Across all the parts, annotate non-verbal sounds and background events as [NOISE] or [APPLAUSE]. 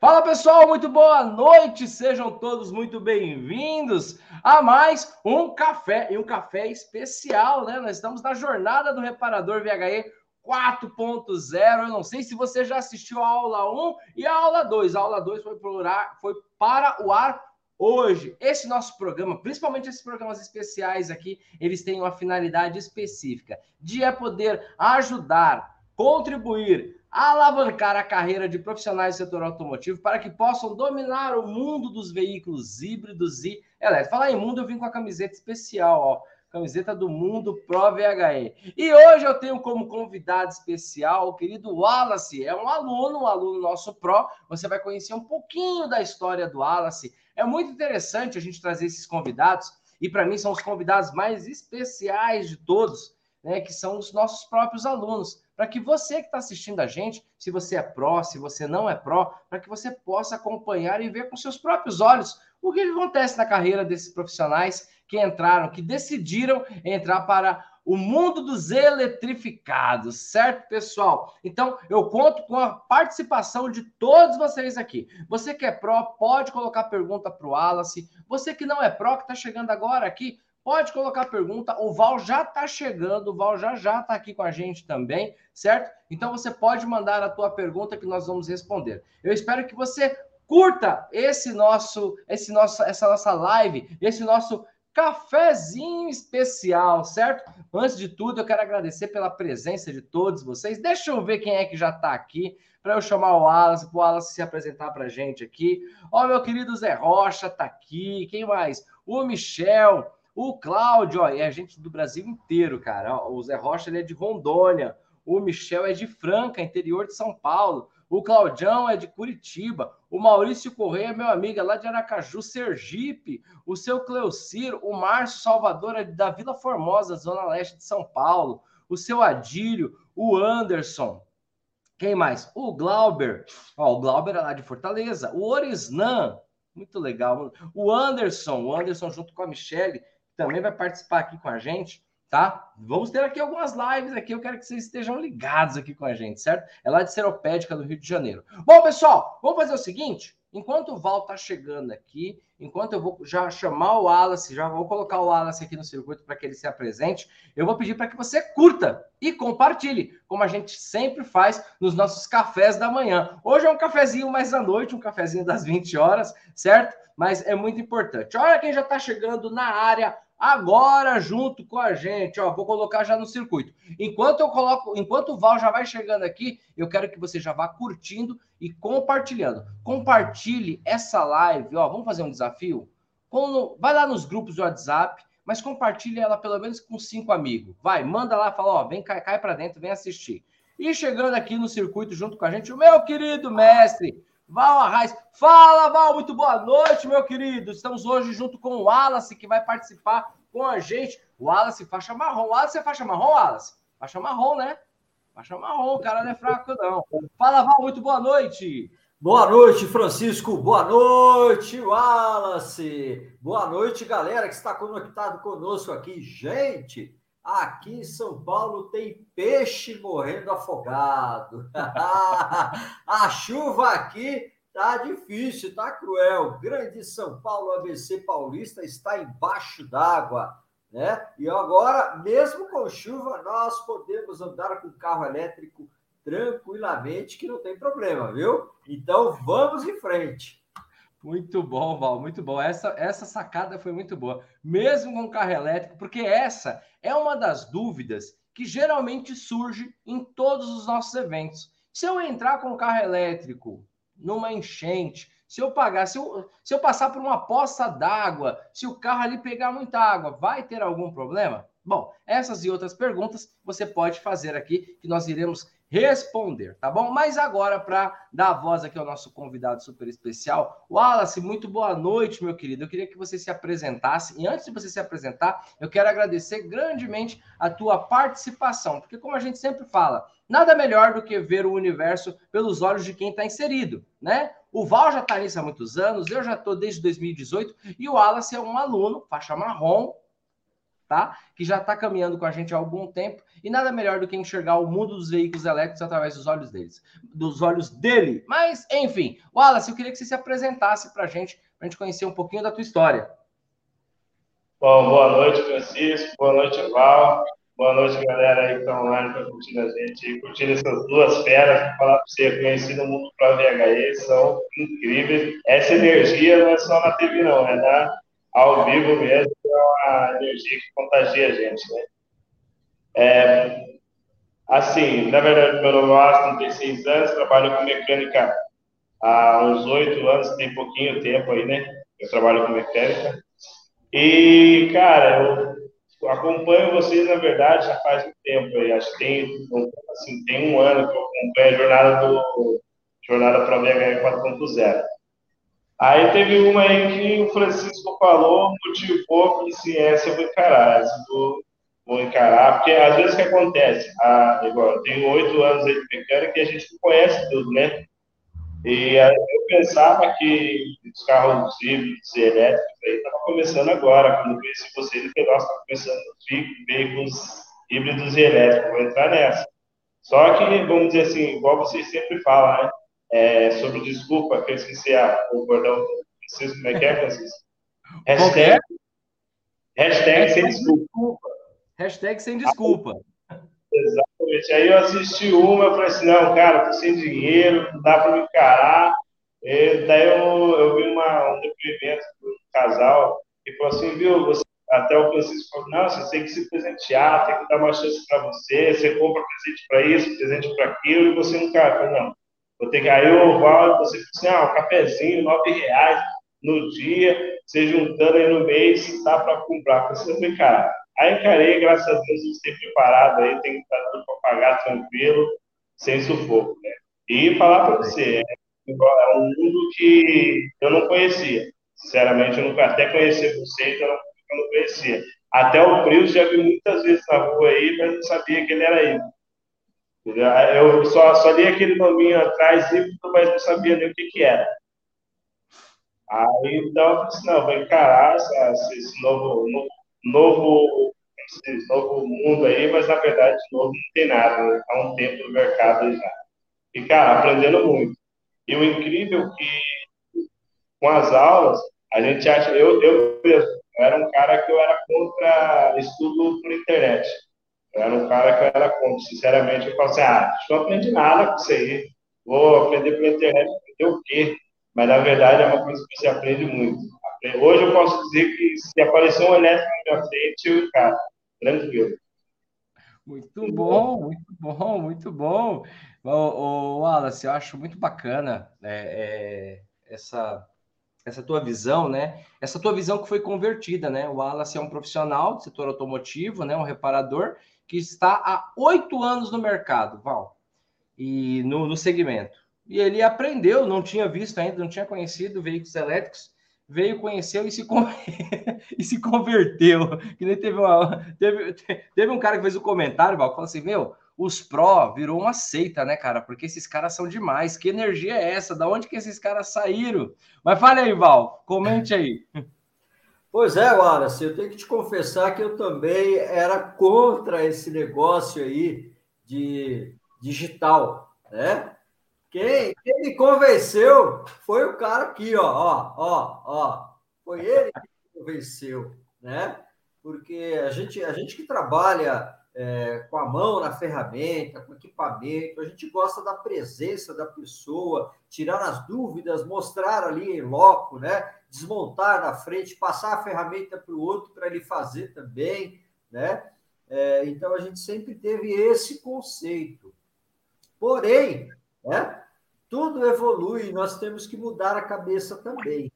Fala pessoal, muito boa noite, sejam todos muito bem-vindos a mais um café e um café especial, né? Nós estamos na jornada do reparador VHE 4.0. Eu não sei se você já assistiu a aula 1 e a aula 2. A aula 2 foi, foi para o ar hoje. Esse nosso programa, principalmente esses programas especiais aqui, eles têm uma finalidade específica de é poder ajudar, contribuir alavancar a carreira de profissionais do setor automotivo para que possam dominar o mundo dos veículos híbridos e elétricos. Falar em mundo, eu vim com a camiseta especial, ó, camiseta do Mundo Pro VHE. E hoje eu tenho como convidado especial o querido Wallace, é um aluno, um aluno nosso Pro. Você vai conhecer um pouquinho da história do Wallace. É muito interessante a gente trazer esses convidados, e para mim são os convidados mais especiais de todos, né, que são os nossos próprios alunos para que você que está assistindo a gente, se você é pró, se você não é pró, para que você possa acompanhar e ver com seus próprios olhos o que acontece na carreira desses profissionais que entraram, que decidiram entrar para o mundo dos eletrificados, certo, pessoal? Então, eu conto com a participação de todos vocês aqui. Você que é pró, pode colocar pergunta para o Wallace. Você que não é pró, que está chegando agora aqui, Pode colocar pergunta. O Val já está chegando, o Val já já está aqui com a gente também, certo? Então você pode mandar a tua pergunta que nós vamos responder. Eu espero que você curta esse nosso, esse nosso, essa nossa live, esse nosso cafezinho especial, certo? Antes de tudo, eu quero agradecer pela presença de todos vocês. Deixa eu ver quem é que já está aqui para eu chamar o Wallace, para o Wallace se apresentar para a gente aqui. Ó, meu querido Zé Rocha está aqui. Quem mais? O Michel. O Cláudio, ó, é gente do Brasil inteiro, cara. O Zé Rocha ele é de Rondônia. O Michel é de Franca, interior de São Paulo. O Claudião é de Curitiba. O Maurício Correia, meu amigo, é lá de Aracaju, Sergipe. O seu Cleuciro, o Márcio Salvador é da Vila Formosa, zona leste de São Paulo. O seu Adílio, o Anderson. Quem mais? O Glauber. Ó, o Glauber é lá de Fortaleza. O Orisnan, muito legal. O Anderson, o Anderson junto com a Michelle também vai participar aqui com a gente, tá? Vamos ter aqui algumas lives aqui, eu quero que vocês estejam ligados aqui com a gente, certo? É lá de Seropédica, do Rio de Janeiro. Bom, pessoal, vamos fazer o seguinte, enquanto o Val tá chegando aqui, enquanto eu vou já chamar o Wallace, já vou colocar o Wallace aqui no circuito para que ele se apresente, eu vou pedir para que você curta e compartilhe, como a gente sempre faz nos nossos cafés da manhã. Hoje é um cafezinho mais à noite, um cafezinho das 20 horas, certo? Mas é muito importante. Olha quem já está chegando na área agora junto com a gente. Ó, vou colocar já no circuito. Enquanto eu coloco, enquanto o Val já vai chegando aqui, eu quero que você já vá curtindo e compartilhando. Compartilhe essa live, ó, vamos fazer um desafio? Vai lá nos grupos do WhatsApp, mas compartilhe ela pelo menos com cinco amigos. Vai, manda lá, fala, ó, vem cai, cai para dentro, vem assistir. E chegando aqui no circuito junto com a gente, o meu querido mestre Val Arraes. Fala, Val, muito boa noite, meu querido. Estamos hoje junto com o Wallace, que vai participar com a gente. Wallace, faixa marrom. Wallace é faixa marrom, Wallace? Faixa marrom, né? Faixa marrom, o cara não é fraco, não. Fala, Val, muito boa noite. Boa noite, Francisco. Boa noite, Wallace. Boa noite, galera que está conectado conosco aqui. Gente, Aqui em São Paulo tem peixe morrendo afogado. [LAUGHS] a chuva aqui tá difícil, tá cruel. Grande São Paulo, ABC Paulista está embaixo d'água, né? E agora, mesmo com chuva, nós podemos andar com carro elétrico tranquilamente, que não tem problema, viu? Então vamos em frente. Muito bom, Val, muito bom. Essa, essa sacada foi muito boa, mesmo com carro elétrico, porque essa é uma das dúvidas que geralmente surge em todos os nossos eventos. Se eu entrar com carro elétrico numa enchente, se eu pagar, se eu, se eu passar por uma poça d'água, se o carro ali pegar muita água, vai ter algum problema? Bom, essas e outras perguntas você pode fazer aqui, que nós iremos responder, tá bom? Mas agora, para dar a voz aqui ao nosso convidado super especial, Wallace, muito boa noite, meu querido. Eu queria que você se apresentasse. E antes de você se apresentar, eu quero agradecer grandemente a tua participação, porque como a gente sempre fala, nada melhor do que ver o universo pelos olhos de quem está inserido, né? O Val já está nisso há muitos anos, eu já estou desde 2018, e o Wallace é um aluno, faixa marrom, tá? Que já está caminhando com a gente há algum tempo e nada melhor do que enxergar o mundo dos veículos elétricos através dos olhos deles, dos olhos dele. Mas, enfim, Wallace, eu queria que você se apresentasse para a gente, para a gente conhecer um pouquinho da tua história. Bom, boa noite, Francisco. Boa noite, Val. Boa noite, galera aí que estão online curtir a gente, curtir essas duas feras falar para você, conheci no mundo para VHE, são incríveis. Essa energia não é só na TV, não, é na, ao vivo mesmo, é uma energia que contagia a gente, né? É, assim, na verdade, meu nome é Aston, tenho seis anos, trabalho com mecânica há uns oito anos, tem pouquinho tempo aí, né? Eu trabalho com mecânica. E, cara, eu acompanho vocês, na verdade, já faz um tempo aí. Acho que tem, assim, tem um ano que eu acompanho a jornada do Jornada para VHR 4.0. Aí teve uma aí que o Francisco falou, motivou, que se essa eu vou encarar, essa vou, vou encarar, porque às vezes o que acontece, a, igual, eu tenho oito anos aí de mecânica e a gente não conhece tudo, né? E eu pensava que os carros híbridos e elétricos aí estavam começando agora. Quando eu conheci vocês, eu falei, nossa, está começando veículos híbridos e elétricos, vou entrar nessa. Só que, vamos dizer assim, igual vocês sempre falam, né? É, sobre desculpa, que eu esqueci a, o bordão. Vocês, como é que é, Francisco? Hashtag, hashtag sem desculpa. Hashtag sem desculpa. Exatamente. Aí eu assisti uma, eu falei assim, não, cara, tô sem dinheiro, não dá para me encarar. E daí eu, eu vi uma, um depoimento do casal que falou assim, viu, você, até o Francisco falou, não, você tem que se presentear, tem que dar uma chance para você, você compra presente para isso, presente para aquilo, e você nunca, eu falei, não, vou ter que, aí eu vou, você assim, ah, um cafezinho, nove reais no dia, você juntando aí no mês, dá para comprar, você não encarar. Aí encarei, graças a Deus, a gente tem preparado aí, tem que estar tudo para pagar tranquilo, sem sufoco, né? E falar para você, é, é um mundo que eu não conhecia. Sinceramente, eu nunca até conhecer vocês, eu não conhecia. Até o Prius já vi muitas vezes na rua aí, mas não sabia que ele era ele. Eu só, só li aquele nominho atrás, mas não sabia nem o que, que era. Aí então eu falei assim, não, vou encarar essa, esse novo, novo novo, novo mundo aí, mas na verdade novo não tem nada, né? há um tempo no mercado já. E, cara, aprendendo muito. E o incrível é que com as aulas, a gente acha, eu, eu mesmo, eu era um cara que eu era contra estudo por internet. Eu era um cara que eu era contra. Sinceramente, eu falo assim, ah, não aprendi nada com isso aí. Vou aprender pela internet, aprender o quê? Mas, na verdade, é uma coisa que você aprende muito. Hoje eu posso dizer que se aparecer um elétrico na minha frente, eu encaro. Tranquilo. Muito bom, muito bom, muito bom. O, Wallace, eu acho muito bacana é, é, essa, essa tua visão, né? Essa tua visão que foi convertida, né? O Wallace é um profissional do setor automotivo, né? Um reparador que está há oito anos no mercado, Val, e no, no segmento. E ele aprendeu, não tinha visto ainda, não tinha conhecido veículos elétricos, veio, conheceu e se, [LAUGHS] e se converteu. Que nem teve, uma... teve, teve um cara que fez um comentário, Val, que falou assim: Meu, os pró virou uma seita, né, cara? Porque esses caras são demais. Que energia é essa? Da onde que esses caras saíram? Mas fale aí, Val, comente aí. Pois é, Wallace, eu tenho que te confessar que eu também era contra esse negócio aí de digital, né? Quem, quem me convenceu foi o cara aqui, ó, ó, ó, ó. Foi ele que me convenceu, né? Porque a gente, a gente que trabalha é, com a mão na ferramenta, com equipamento, a gente gosta da presença da pessoa, tirar as dúvidas, mostrar ali em loco, né? Desmontar na frente, passar a ferramenta para o outro para ele fazer também, né? É, então a gente sempre teve esse conceito. Porém, né? Tudo evolui, nós temos que mudar a cabeça também.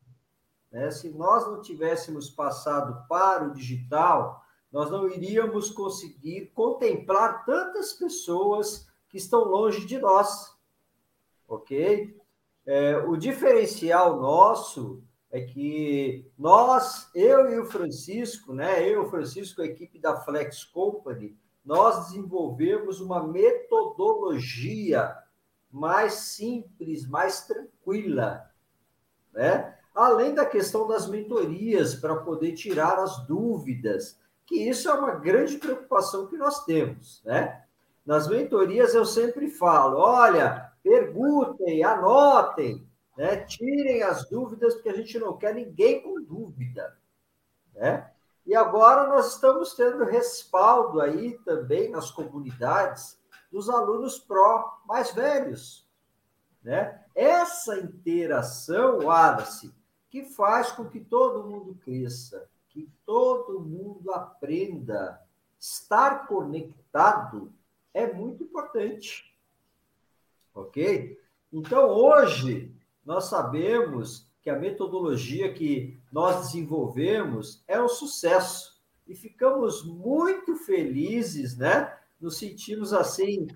Né? Se nós não tivéssemos passado para o digital, nós não iríamos conseguir contemplar tantas pessoas que estão longe de nós. Ok? É, o diferencial nosso é que nós, eu e o Francisco, né? Eu o Francisco, a equipe da Flex Company, nós desenvolvemos uma metodologia mais simples, mais tranquila, né? Além da questão das mentorias para poder tirar as dúvidas, que isso é uma grande preocupação que nós temos, né? Nas mentorias eu sempre falo, olha, perguntem, anotem, né? tirem as dúvidas, porque a gente não quer ninguém com dúvida, né? E agora nós estamos tendo respaldo aí também nas comunidades dos alunos pró mais velhos, né? Essa interação, Wallace, que faz com que todo mundo cresça, que todo mundo aprenda. Estar conectado é muito importante. Ok? Então, hoje, nós sabemos que a metodologia que nós desenvolvemos é um sucesso e ficamos muito felizes, né? Nos sentimos assim,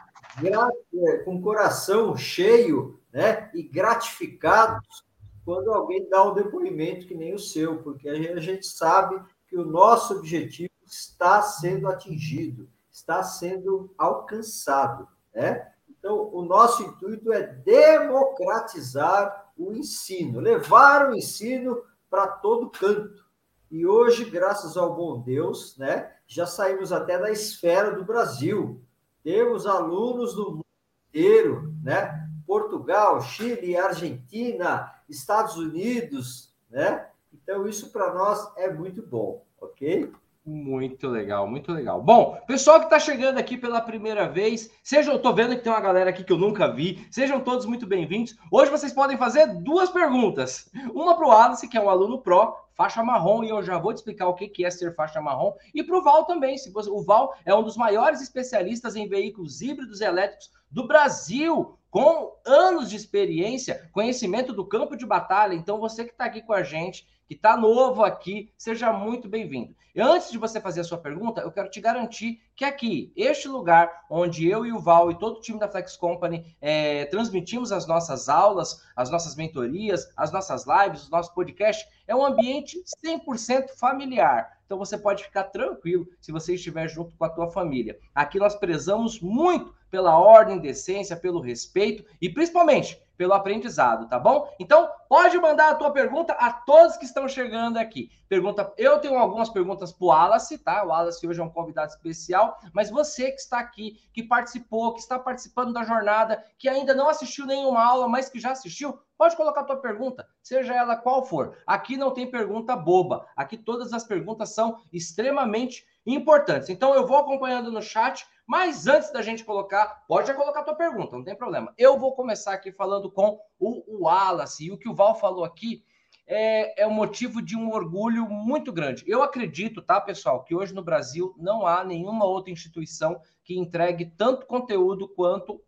é, com o coração cheio, né? E gratificados quando alguém dá um depoimento que nem o seu, porque a gente sabe que o nosso objetivo está sendo atingido, está sendo alcançado, né? Então, o nosso intuito é democratizar o ensino, levar o ensino para todo canto. E hoje, graças ao bom Deus, né, já saímos até da esfera do Brasil. Temos alunos do mundo inteiro, né? Portugal, Chile, Argentina, Estados Unidos, né? Então, isso para nós é muito bom, ok? Muito legal, muito legal. Bom, pessoal que está chegando aqui pela primeira vez, sejam, eu tô vendo que tem uma galera aqui que eu nunca vi, sejam todos muito bem-vindos. Hoje vocês podem fazer duas perguntas. Uma para o Alice, que é um aluno pró, faixa marrom, e eu já vou te explicar o que é ser faixa marrom. E para o Val também, se você, o Val é um dos maiores especialistas em veículos híbridos elétricos do Brasil com anos de experiência, conhecimento do campo de batalha. Então, você que está aqui com a gente, que está novo aqui, seja muito bem-vindo. Antes de você fazer a sua pergunta, eu quero te garantir que aqui, este lugar onde eu e o Val e todo o time da Flex Company é, transmitimos as nossas aulas, as nossas mentorias, as nossas lives, os nossos podcasts, é um ambiente 100% familiar. Então você pode ficar tranquilo se você estiver junto com a tua família. Aqui nós prezamos muito pela ordem, decência, pelo respeito e principalmente pelo aprendizado, tá bom? Então, pode mandar a tua pergunta a todos que estão chegando aqui. Pergunta, eu tenho algumas perguntas para o Wallace, tá? O Wallace hoje é um convidado especial, mas você que está aqui, que participou, que está participando da jornada, que ainda não assistiu nenhuma aula, mas que já assistiu, pode colocar a tua pergunta, seja ela qual for. Aqui não tem pergunta boba. Aqui todas as perguntas são extremamente importantes. Então, eu vou acompanhando no chat mas antes da gente colocar, pode já colocar a tua pergunta, não tem problema. Eu vou começar aqui falando com o, Wallace. E o que o Val falou aqui é, é um motivo de um orgulho muito grande. Eu acredito, tá, pessoal, que hoje no Brasil não há nenhuma outra instituição que entregue tanto conteúdo quanto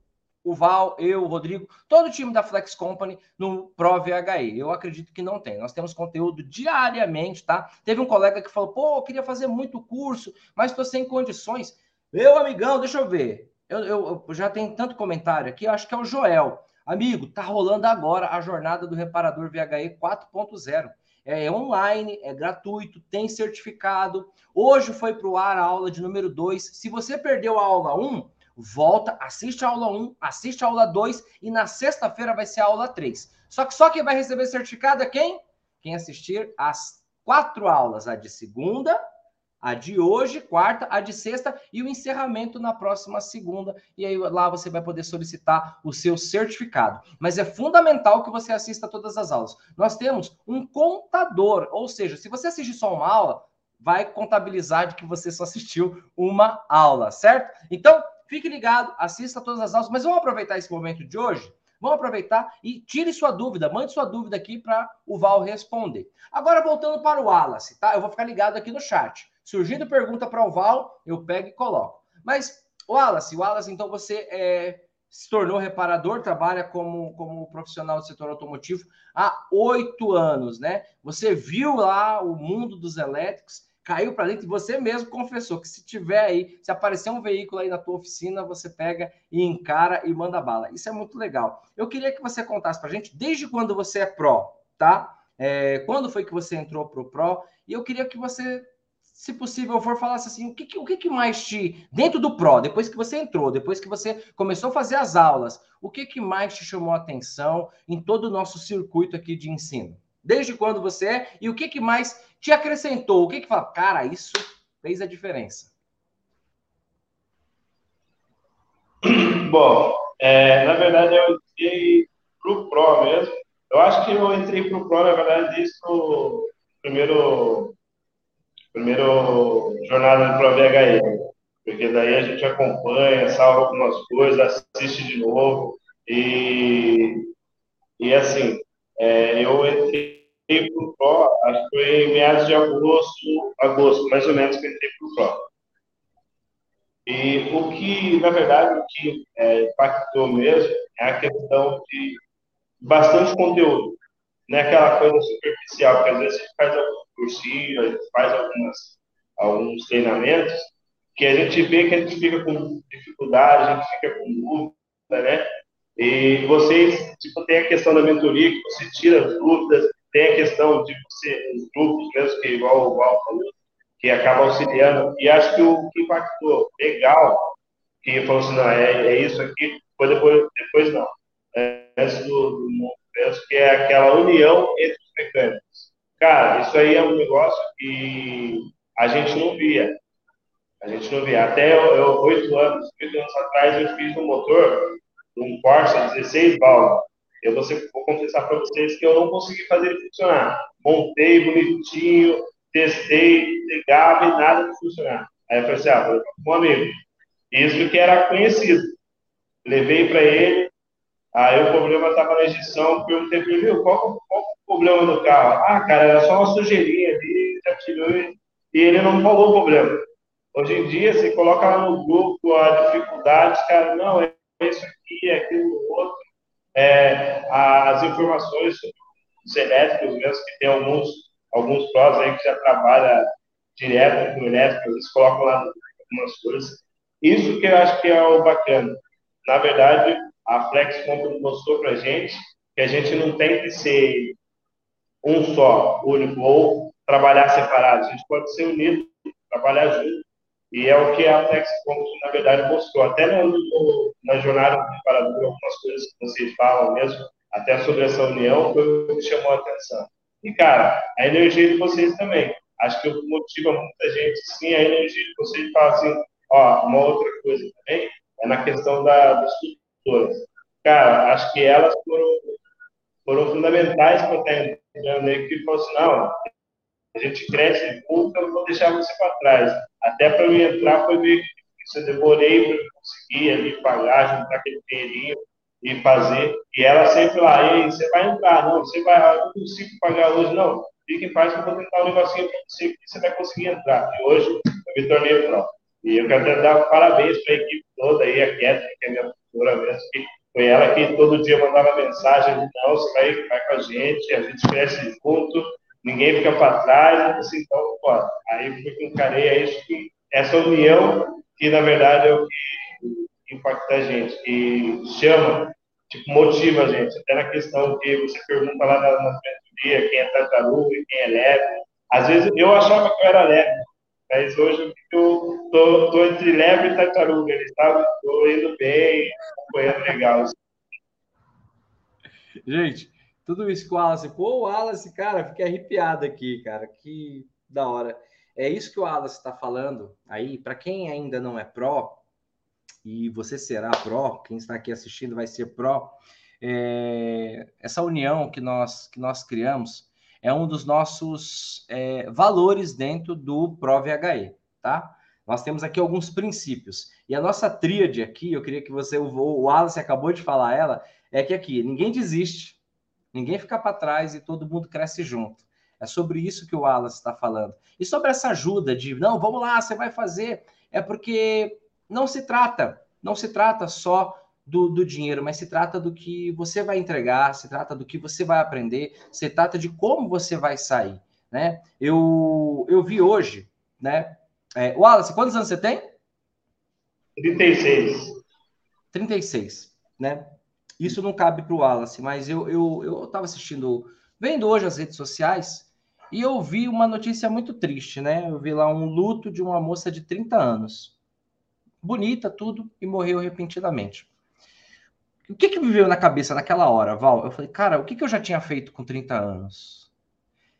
o Val, eu, o Rodrigo, todo o time da Flex Company no Pro VHE. Eu acredito que não tem. Nós temos conteúdo diariamente, tá? Teve um colega que falou: pô, eu queria fazer muito curso, mas estou sem condições. Meu amigão, deixa eu ver. Eu, eu, eu já tenho tanto comentário aqui, acho que é o Joel. Amigo, tá rolando agora a jornada do reparador VHE 4.0. É online, é gratuito, tem certificado. Hoje foi para o ar a aula de número 2. Se você perdeu a aula 1, um, volta, assiste a aula 1, um, assiste a aula 2 e na sexta-feira vai ser a aula 3. Só que só quem vai receber certificado é quem? Quem assistir às quatro aulas, a de segunda, a de hoje, quarta, a de sexta e o encerramento na próxima segunda. E aí lá você vai poder solicitar o seu certificado. Mas é fundamental que você assista todas as aulas. Nós temos um contador, ou seja, se você assistir só uma aula, vai contabilizar de que você só assistiu uma aula, certo? Então, fique ligado, assista todas as aulas, mas vamos aproveitar esse momento de hoje Vamos aproveitar e tire sua dúvida, mande sua dúvida aqui para o Val responder. Agora, voltando para o Wallace, tá? Eu vou ficar ligado aqui no chat. Surgindo pergunta para o Val, eu pego e coloco. Mas, Wallace, Wallace, então você é, se tornou reparador, trabalha como, como profissional do setor automotivo há oito anos, né? Você viu lá o mundo dos elétricos, caiu para dentro e você mesmo confessou que se tiver aí, se aparecer um veículo aí na tua oficina, você pega e encara e manda bala. Isso é muito legal. Eu queria que você contasse para gente desde quando você é pró, tá? É, quando foi que você entrou pro pró? E eu queria que você se possível for, falasse assim, o que, o que mais te, dentro do Pro, depois que você entrou, depois que você começou a fazer as aulas, o que, que mais te chamou a atenção em todo o nosso circuito aqui de ensino? Desde quando você é e o que, que mais te acrescentou? O que que fala, cara, isso fez a diferença? [COUGHS] Bom, é, na verdade eu entrei para o Pro mesmo. Eu acho que eu entrei para o Pro, na verdade, desde o primeiro, primeiro jornada do Pro VHE. Porque daí a gente acompanha, salva algumas coisas, assiste de novo. E, e assim, é, eu entrei para o Pro, acho que foi em meados de agosto, agosto, mais ou menos, que entrei para o Pro. E o que, na verdade, o que é, impactou mesmo é a questão de bastante conteúdo. Não é aquela coisa superficial, porque às vezes a gente faz alguns cursinhos, a gente faz algumas, alguns treinamentos, que a gente vê que a gente fica com dificuldade, a gente fica com dúvida, né? E vocês, tipo, tem a questão da mentoria, que você tira as dúvidas, tem a questão de você, os grupos mesmo, que igual o Val falou, que acaba auxiliando. E acho que o que impactou legal, que falou assim, não, é, é isso aqui, foi depois, depois não. É, antes do, do penso que é aquela união entre os mecânicos. Cara, isso aí é um negócio que a gente não via. A gente não via. Até oito anos, oito anos atrás, eu fiz um motor, um Corsa 16 válvulas. Eu vou, vou confessar para vocês que eu não consegui fazer ele funcionar. Montei bonitinho, testei, ligava e nada de funcionar. Aí eu falei assim, ah, com um amigo. Isso que era conhecido. Levei para ele, aí o problema estava na injeção, perguntei para ele, qual, qual o problema do carro? Ah, cara, era só uma sujeirinha ali, já tirou e ele não falou o problema. Hoje em dia, você coloca lá no grupo a dificuldade, cara, não, é isso aqui, é aquilo outro. É, as informações sobre os elétricos mesmo, que tem alguns alguns prós aí que já trabalha direto com elétrico, eles colocam lá algumas coisas. Isso que eu acho que é o bacana. Na verdade, a Flex Company mostrou para gente que a gente não tem que ser um só, único, ou trabalhar separado. A gente pode ser unido, trabalhar junto. E é o que a Flex Company, na verdade, mostrou. Até no, no, na jornada do preparador, algumas coisas que vocês falam mesmo, até sobre essa união, foi o que chamou a atenção. E, cara, a energia de vocês também. Acho que motiva muita gente, sim, a energia de vocês. Fala assim, ó, uma outra coisa também é na questão da, das estruturas. Cara, acho que elas foram, foram fundamentais para estar entrando na equipe. Falou assim, não, a gente cresce junto, eu não vou deixar você para trás. Até para eu entrar foi meio que eu demorei para conseguir ali pagar, juntar aquele dinheirinho e fazer. E ela sempre lá, ei, você vai entrar, não, você vai, ah, eu não consigo pagar hoje, não. Fique em paz que eu vou tentar um negocinho para você que você vai conseguir entrar. E hoje eu me tornei pro. E eu quero dar parabéns para a equipe toda aí, a Catherine, que é minha professora mesmo, que foi ela que todo dia mandava mensagem, não, você vai, vai com a gente, a gente cresce junto, ninguém fica para trás, assim, então, pô, aí foi que encarei, é isso que, essa união, que na verdade é o que impacta a gente, que chama, tipo, motiva a gente. Até na questão que você pergunta lá na, na dia quem é tartaruga e quem é leve. Às vezes eu achava que eu era leve, mas hoje eu tô, entre leve e tartaruga. Eles estavam indo bem, acompanhando legal. Gente, tudo isso com o Wallace. Pô, o Wallace, cara, fiquei arrepiado aqui, cara. Que da hora. É isso que o Wallace está falando aí. Para quem ainda não é pró, e você será pró, quem está aqui assistindo vai ser pró. É, essa união que nós, que nós criamos é um dos nossos é, valores dentro do Pro VHE, tá? Nós temos aqui alguns princípios. E a nossa tríade aqui, eu queria que você, o Wallace acabou de falar ela, é que aqui ninguém desiste, ninguém fica para trás e todo mundo cresce junto. É sobre isso que o Wallace está falando. E sobre essa ajuda de, não, vamos lá, você vai fazer. É porque não se trata, não se trata só do, do, dinheiro, mas se trata do que você vai entregar, se trata do que você vai aprender, se trata de como você vai sair, né? Eu, eu vi hoje, né? É, Wallace, quantos anos você tem? 36. 36, né? Isso não cabe para o Wallace, mas eu eu eu estava assistindo, vendo hoje as redes sociais e eu vi uma notícia muito triste, né? Eu vi lá um luto de uma moça de 30 anos bonita, tudo, e morreu repentinamente. O que que me veio na cabeça naquela hora, Val? Eu falei, cara, o que que eu já tinha feito com 30 anos?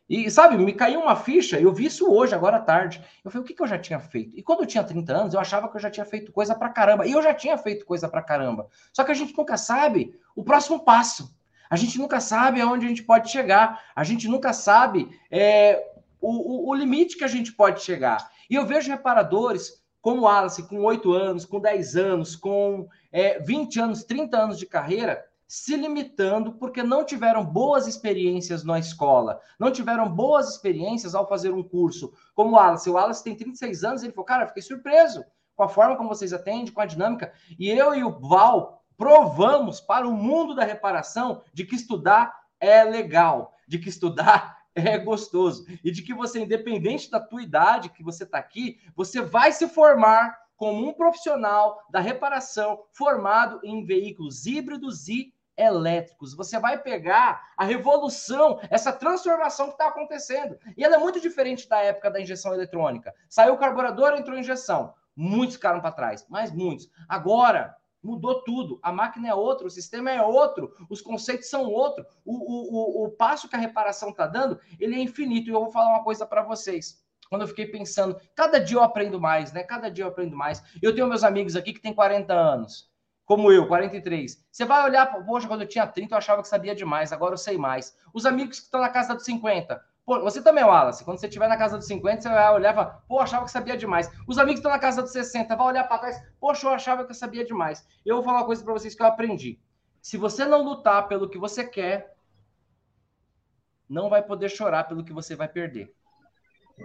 E, sabe, me caiu uma ficha, eu vi isso hoje, agora à tarde. Eu falei, o que, que eu já tinha feito? E quando eu tinha 30 anos, eu achava que eu já tinha feito coisa pra caramba. E eu já tinha feito coisa pra caramba. Só que a gente nunca sabe o próximo passo. A gente nunca sabe aonde a gente pode chegar. A gente nunca sabe é, o, o, o limite que a gente pode chegar. E eu vejo reparadores como o Alice, com 8 anos, com 10 anos, com é, 20 anos, 30 anos de carreira, se limitando porque não tiveram boas experiências na escola, não tiveram boas experiências ao fazer um curso. Como o Wallace, o Wallace tem 36 anos, ele falou, cara, fiquei surpreso com a forma como vocês atendem, com a dinâmica. E eu e o Val provamos para o mundo da reparação de que estudar é legal, de que estudar [LAUGHS] é gostoso e de que você, independente da tua idade que você está aqui, você vai se formar como um profissional da reparação formado em veículos híbridos e elétricos. Você vai pegar a revolução, essa transformação que está acontecendo. E ela é muito diferente da época da injeção eletrônica. Saiu o carburador, entrou injeção. Muitos ficaram para trás, mas muitos. Agora, mudou tudo. A máquina é outra, o sistema é outro, os conceitos são outro. O, o, o, o passo que a reparação está dando, ele é infinito. E eu vou falar uma coisa para vocês. Quando eu fiquei pensando, cada dia eu aprendo mais, né? Cada dia eu aprendo mais. Eu tenho meus amigos aqui que têm 40 anos como eu, 43. Você vai olhar, poxa, quando eu tinha 30 eu achava que sabia demais, agora eu sei mais. Os amigos que estão na casa dos 50. Pô, você também, Wallace, quando você estiver na casa dos 50, você vai olhar e pô, achava que sabia demais. Os amigos que estão na casa dos 60, vai olhar para trás, poxa, eu achava que eu sabia demais. Eu vou falar uma coisa para vocês que eu aprendi. Se você não lutar pelo que você quer, não vai poder chorar pelo que você vai perder.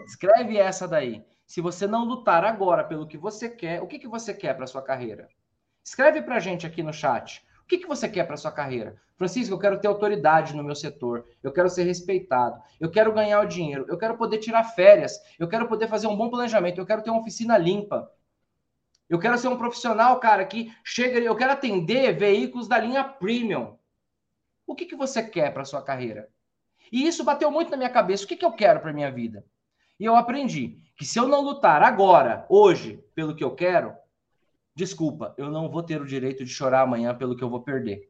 Escreve essa daí. Se você não lutar agora pelo que você quer, o que, que você quer para sua carreira? Escreve para a gente aqui no chat. O que, que você quer para sua carreira? Francisco, eu quero ter autoridade no meu setor, eu quero ser respeitado, eu quero ganhar o dinheiro, eu quero poder tirar férias, eu quero poder fazer um bom planejamento, eu quero ter uma oficina limpa. Eu quero ser um profissional, cara, que chega, eu quero atender veículos da linha premium. O que, que você quer para sua carreira? E isso bateu muito na minha cabeça. O que, que eu quero para minha vida? E eu aprendi que se eu não lutar agora, hoje, pelo que eu quero, desculpa, eu não vou ter o direito de chorar amanhã pelo que eu vou perder.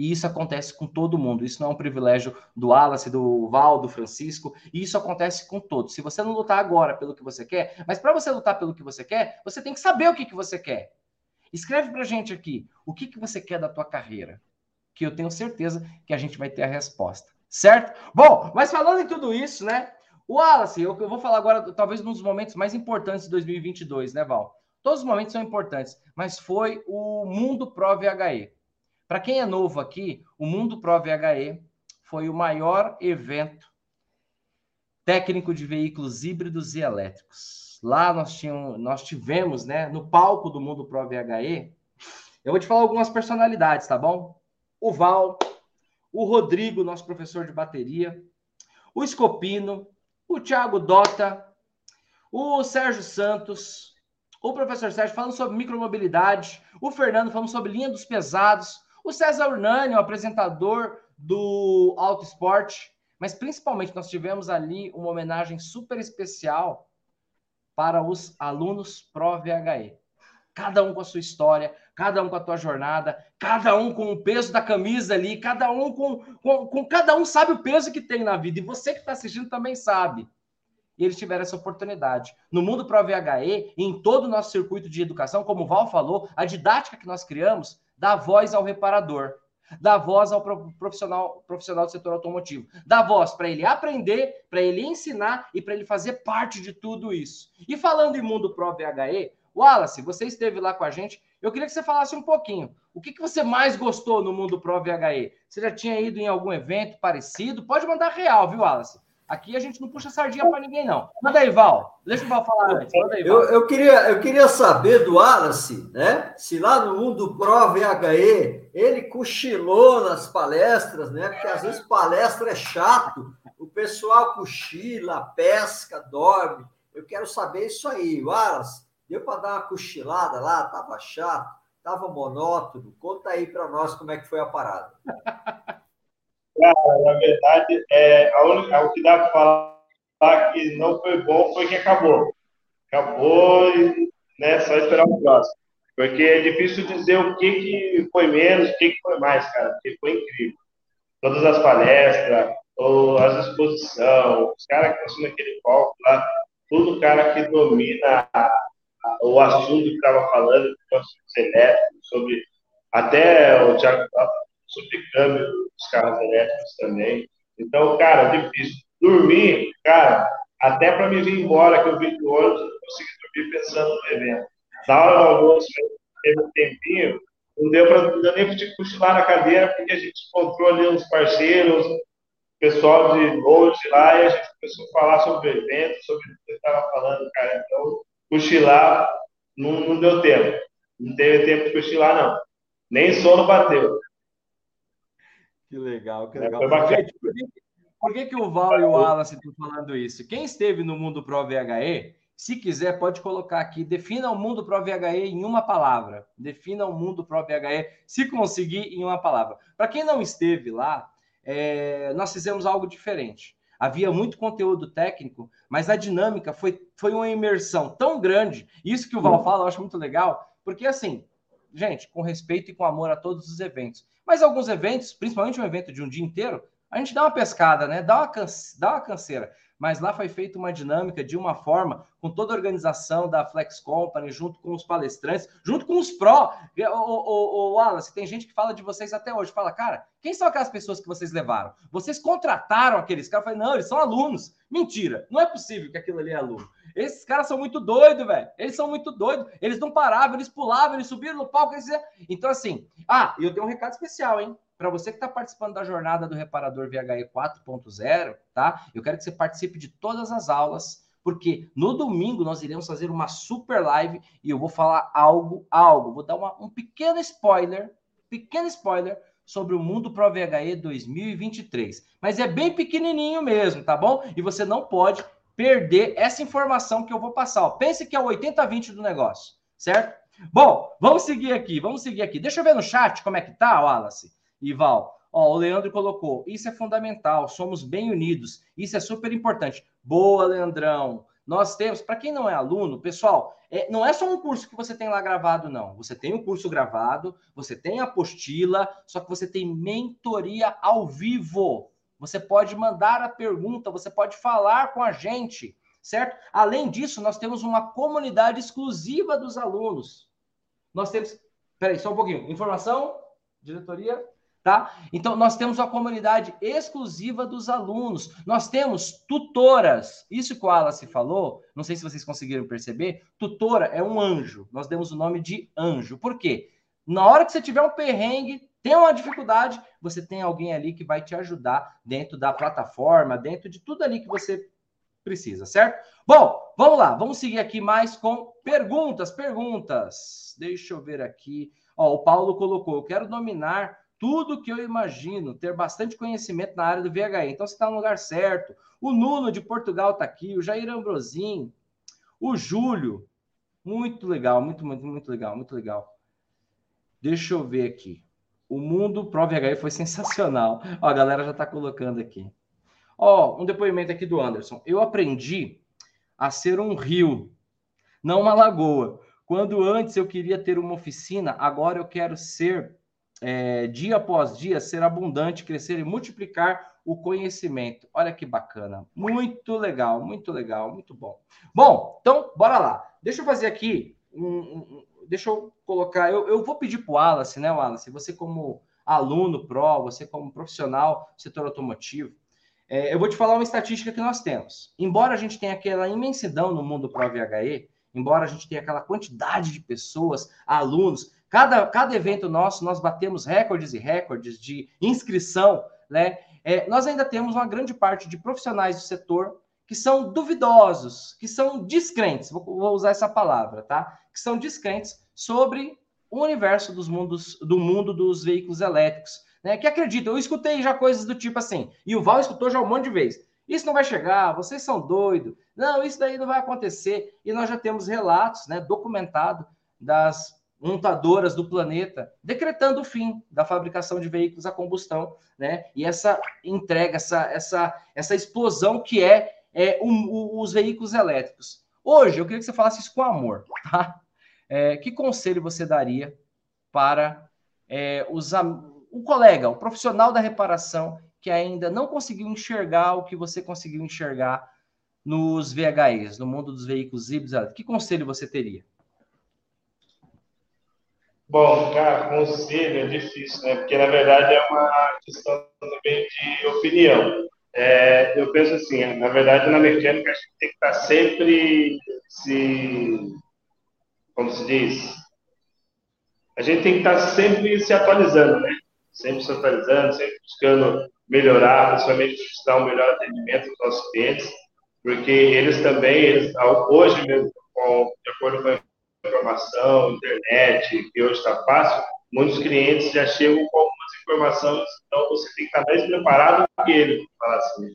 E isso acontece com todo mundo. Isso não é um privilégio do Wallace, do Val, do Francisco. E isso acontece com todos. Se você não lutar agora pelo que você quer, mas para você lutar pelo que você quer, você tem que saber o que, que você quer. Escreve para gente aqui o que, que você quer da tua carreira, que eu tenho certeza que a gente vai ter a resposta. Certo? Bom, mas falando em tudo isso, né? O Wallace, eu, eu vou falar agora, talvez, um dos momentos mais importantes de 2022, né, Val? Todos os momentos são importantes, mas foi o Mundo Pro VHE. Para quem é novo aqui, o Mundo Pro VHE foi o maior evento técnico de veículos híbridos e elétricos. Lá nós, tínhamos, nós tivemos, né, no palco do Mundo Pro VHE, eu vou te falar algumas personalidades, tá bom? O Val, o Rodrigo, nosso professor de bateria, o Escopino, o Thiago Dota, o Sérgio Santos, o professor Sérgio falando sobre micromobilidade, o Fernando falando sobre linha dos pesados, o César Urnani, o apresentador do Auto Esporte, mas principalmente nós tivemos ali uma homenagem super especial para os alunos Pro VHE. Cada um com a sua história, cada um com a tua jornada, cada um com o peso da camisa ali, cada um com, com, com cada um sabe o peso que tem na vida, e você que está assistindo também sabe e eles tiveram essa oportunidade. No mundo Pro VHE, em todo o nosso circuito de educação, como o Val falou, a didática que nós criamos dá voz ao reparador, dá voz ao profissional, profissional do setor automotivo, dá voz para ele aprender, para ele ensinar e para ele fazer parte de tudo isso. E falando em mundo Pro VHE, Wallace, você esteve lá com a gente. Eu queria que você falasse um pouquinho. O que, que você mais gostou no mundo Pro VHE? Você já tinha ido em algum evento parecido? Pode mandar real, viu, Wallace? Aqui a gente não puxa sardinha para ninguém, não. Manda aí, Val. Deixa o Val falar antes. Aí, Val. Eu, eu, queria, eu queria saber do Wallace, né? Se lá no mundo Pro VHE ele cochilou nas palestras, né? Porque às vezes palestra é chato, o pessoal cochila, pesca, dorme. Eu quero saber isso aí, Wallace. Deu para dar uma cochilada lá? Tava chato, tava monótono. Conta aí para nós como é que foi a parada. [LAUGHS] Cara, na verdade, é, a única, o que dá para falar que não foi bom foi que acabou. Acabou e né, só esperar o próximo. Porque é difícil dizer o que, que foi menos, o que, que foi mais, cara, porque foi incrível. Todas as palestras, ou as disposição, os caras que estão naquele palco lá, todo cara que domina o assunto que estava falando, sobre elétricos, sobre até o Thiago sobre câmbio dos carros elétricos também. Então, cara, difícil. Dormir, cara, até para me vir embora, que eu vim do ônibus, eu consegui dormir pensando no evento. Na hora do almoço, teve um tempinho, não deu para nem de cochilar na cadeira, porque a gente encontrou ali uns parceiros, pessoal de longe lá, e a gente começou a falar sobre o evento, sobre o que você estava falando, cara. Então, cochilar não, não deu tempo. Não teve tempo de cochilar, não. Nem sono bateu. Que legal, que é, legal. É, gente, por que, por que, que o Val e o Wallace estão falando isso? Quem esteve no Mundo Pro VHE, se quiser, pode colocar aqui. Defina o Mundo Pro VHE em uma palavra. Defina o Mundo Pro VHE, se conseguir, em uma palavra. Para quem não esteve lá, é, nós fizemos algo diferente. Havia muito conteúdo técnico, mas a dinâmica foi, foi uma imersão tão grande. Isso que o Val fala, eu acho muito legal, porque assim, gente, com respeito e com amor a todos os eventos. Mas alguns eventos, principalmente um evento de um dia inteiro, a gente dá uma pescada, né? Dá uma, canse... dá uma canseira. Mas lá foi feita uma dinâmica de uma forma, com toda a organização da Flex Company, junto com os palestrantes, junto com os pró. O, o, o Wallace, tem gente que fala de vocês até hoje. Fala, cara, quem são aquelas pessoas que vocês levaram? Vocês contrataram aqueles caras? Eu falei, não, eles são alunos. Mentira, não é possível que aquilo ali é aluno. Esses caras são muito doidos, velho. Eles são muito doidos. Eles não paravam, eles pulavam, eles subiram no palco. Eles... Então, assim, ah, e eu tenho um recado especial, hein? Para você que está participando da jornada do reparador VHE 4.0, tá? Eu quero que você participe de todas as aulas, porque no domingo nós iremos fazer uma super live e eu vou falar algo, algo. Vou dar uma, um pequeno spoiler, pequeno spoiler sobre o Mundo Pro VHE 2023. Mas é bem pequenininho mesmo, tá bom? E você não pode perder essa informação que eu vou passar. Ó. Pense que é o 80-20 do negócio, certo? Bom, vamos seguir aqui, vamos seguir aqui. Deixa eu ver no chat como é que tá, Wallace. Ival. Ó, o Leandro colocou: isso é fundamental, somos bem unidos, isso é super importante. Boa, Leandrão. Nós temos, para quem não é aluno, pessoal, é, não é só um curso que você tem lá gravado, não. Você tem um curso gravado, você tem apostila, só que você tem mentoria ao vivo. Você pode mandar a pergunta, você pode falar com a gente, certo? Além disso, nós temos uma comunidade exclusiva dos alunos. Nós temos. Peraí, só um pouquinho. Informação, diretoria tá? Então, nós temos uma comunidade exclusiva dos alunos. Nós temos tutoras. Isso que o Wallace falou, não sei se vocês conseguiram perceber, tutora é um anjo. Nós demos o nome de anjo. Por quê? Na hora que você tiver um perrengue, tem uma dificuldade, você tem alguém ali que vai te ajudar dentro da plataforma, dentro de tudo ali que você precisa, certo? Bom, vamos lá, vamos seguir aqui mais com perguntas, perguntas. Deixa eu ver aqui. Ó, o Paulo colocou: eu quero dominar tudo que eu imagino, ter bastante conhecimento na área do VHE. Então você está no lugar certo. O Nuno de Portugal está aqui, o Jair Ambrosim, o Júlio. Muito legal, muito, muito, muito legal, muito legal. Deixa eu ver aqui. O mundo Pro VHE foi [LAUGHS] sensacional. Ó, a galera já está colocando aqui. Ó, um depoimento aqui do Anderson. Eu aprendi a ser um rio, não uma lagoa. Quando antes eu queria ter uma oficina, agora eu quero ser é, dia após dia, ser abundante, crescer e multiplicar o conhecimento. Olha que bacana. Muito legal, muito legal, muito bom. Bom, então, bora lá. Deixa eu fazer aqui um. um deixa eu colocar. Eu, eu vou pedir para o Wallace, né, Wallace? Você, como aluno pró, você, como profissional do setor automotivo, é, eu vou te falar uma estatística que nós temos. Embora a gente tenha aquela imensidão no mundo Pro VHE, embora a gente tenha aquela quantidade de pessoas, alunos, Cada, cada evento nosso, nós batemos recordes e recordes de inscrição, né? É, nós ainda temos uma grande parte de profissionais do setor que são duvidosos, que são descrentes, vou, vou usar essa palavra, tá? Que são descrentes sobre o universo dos mundos, do mundo dos veículos elétricos, né? Que acreditam, eu escutei já coisas do tipo assim, e o Val escutou já um monte de vezes. Isso não vai chegar, vocês são doidos. Não, isso daí não vai acontecer. E nós já temos relatos, né, documentado das montadoras do planeta, decretando o fim da fabricação de veículos a combustão, né? E essa entrega, essa, essa, essa explosão que é, é um, os veículos elétricos. Hoje, eu queria que você falasse isso com amor, tá? É, que conselho você daria para é, os, o colega, o profissional da reparação que ainda não conseguiu enxergar o que você conseguiu enxergar nos VHEs, no mundo dos veículos híbridos? Que conselho você teria? Bom, cara, conselho é difícil, né? Porque na verdade é uma questão também de opinião. É, eu penso assim, na verdade na mecânica a gente tem que estar sempre se, como se diz, a gente tem que estar sempre se atualizando, né? Sempre se atualizando, sempre buscando melhorar, principalmente dar um melhor atendimento aos nossos clientes, porque eles também, eles, hoje mesmo, com, de acordo com a informação, internet, que hoje está fácil, muitos clientes já chegam com algumas informações, então você tem que estar mais preparado do que ele, falar assim.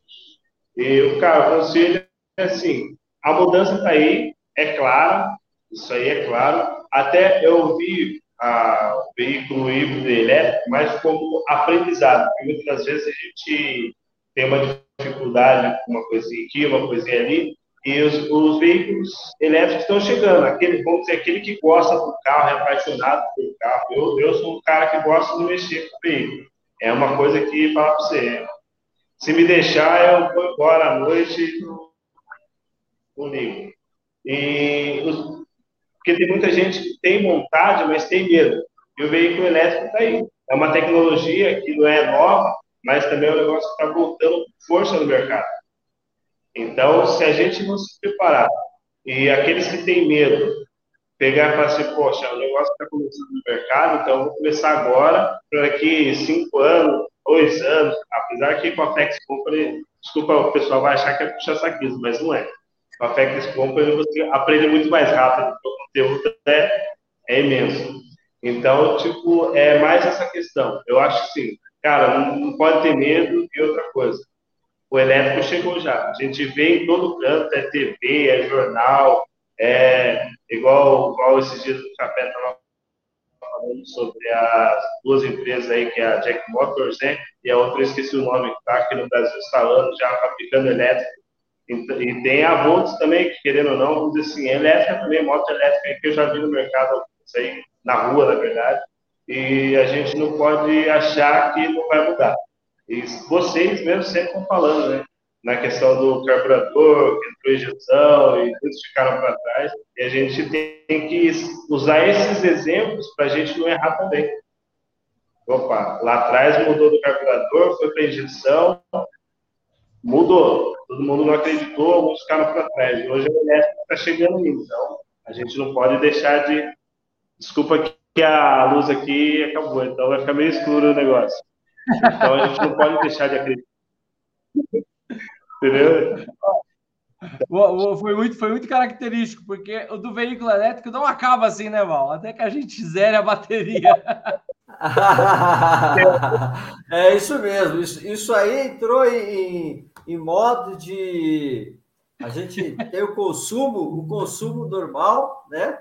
E cara, o conselho é assim, a mudança está aí, é claro, isso aí é claro. Até eu vi a, o veículo híbrido elétrico mais como aprendizado, porque muitas vezes a gente tem uma dificuldade com uma coisinha aqui, uma coisinha ali, e os, os, veículos elétricos estão chegando. Aquele, vamos dizer, aquele que gosta do carro, é apaixonado pelo carro. Eu, eu sou um cara que gosta de mexer com o veículo. É uma coisa que, fala para você, se me deixar, eu vou embora à noite no ligo. E os, porque tem muita gente que tem vontade, mas tem medo. E o veículo elétrico está aí. É uma tecnologia que não é nova, mas também é um negócio que está voltando força no mercado. Então, se a gente não se preparar, e aqueles que têm medo, pegar e falar assim, poxa, o negócio está começando no mercado, então eu vou começar agora, para daqui cinco anos, dois anos, apesar que com a Flex Company, desculpa, o pessoal vai achar que é puxar saquismo, mas não é. Com a Flex Company você aprende muito mais rápido, o conteúdo é, é imenso. Então, tipo, é mais essa questão. Eu acho que sim, cara, não, não pode ter medo e outra coisa o elétrico chegou já. A gente vê em todo canto, é TV, é jornal, é igual, igual esses dias o Café estava falando sobre as duas empresas aí, que é a Jack Motors, né? E a outra, esqueci o nome, que está aqui no Brasil instalando, já fabricando elétrico. E tem a Volts também, que querendo ou não, vamos dizer assim, elétrica também, moto elétrica, que eu já vi no mercado, isso aí, na rua, na verdade. E a gente não pode achar que não vai mudar. E vocês mesmo sempre estão falando, né? Na questão do carburador, entrou injeção e todos ficaram para trás. E a gente tem que usar esses exemplos para a gente não errar também. Opa, lá atrás mudou do carburador, foi para injeção, mudou. Todo mundo não acreditou, alguns ficaram para trás. Hoje a elétrica está chegando nisso. Então, a gente não pode deixar de. Desculpa que a luz aqui acabou, então vai ficar meio escuro o negócio. Então a gente não pode deixar de acreditar. Entendeu? Foi muito, foi muito característico, porque o do veículo elétrico não acaba assim, né, Val? Até que a gente zere a bateria. é isso mesmo. Isso, isso aí entrou em, em modo de a gente tem o consumo, o consumo normal, né?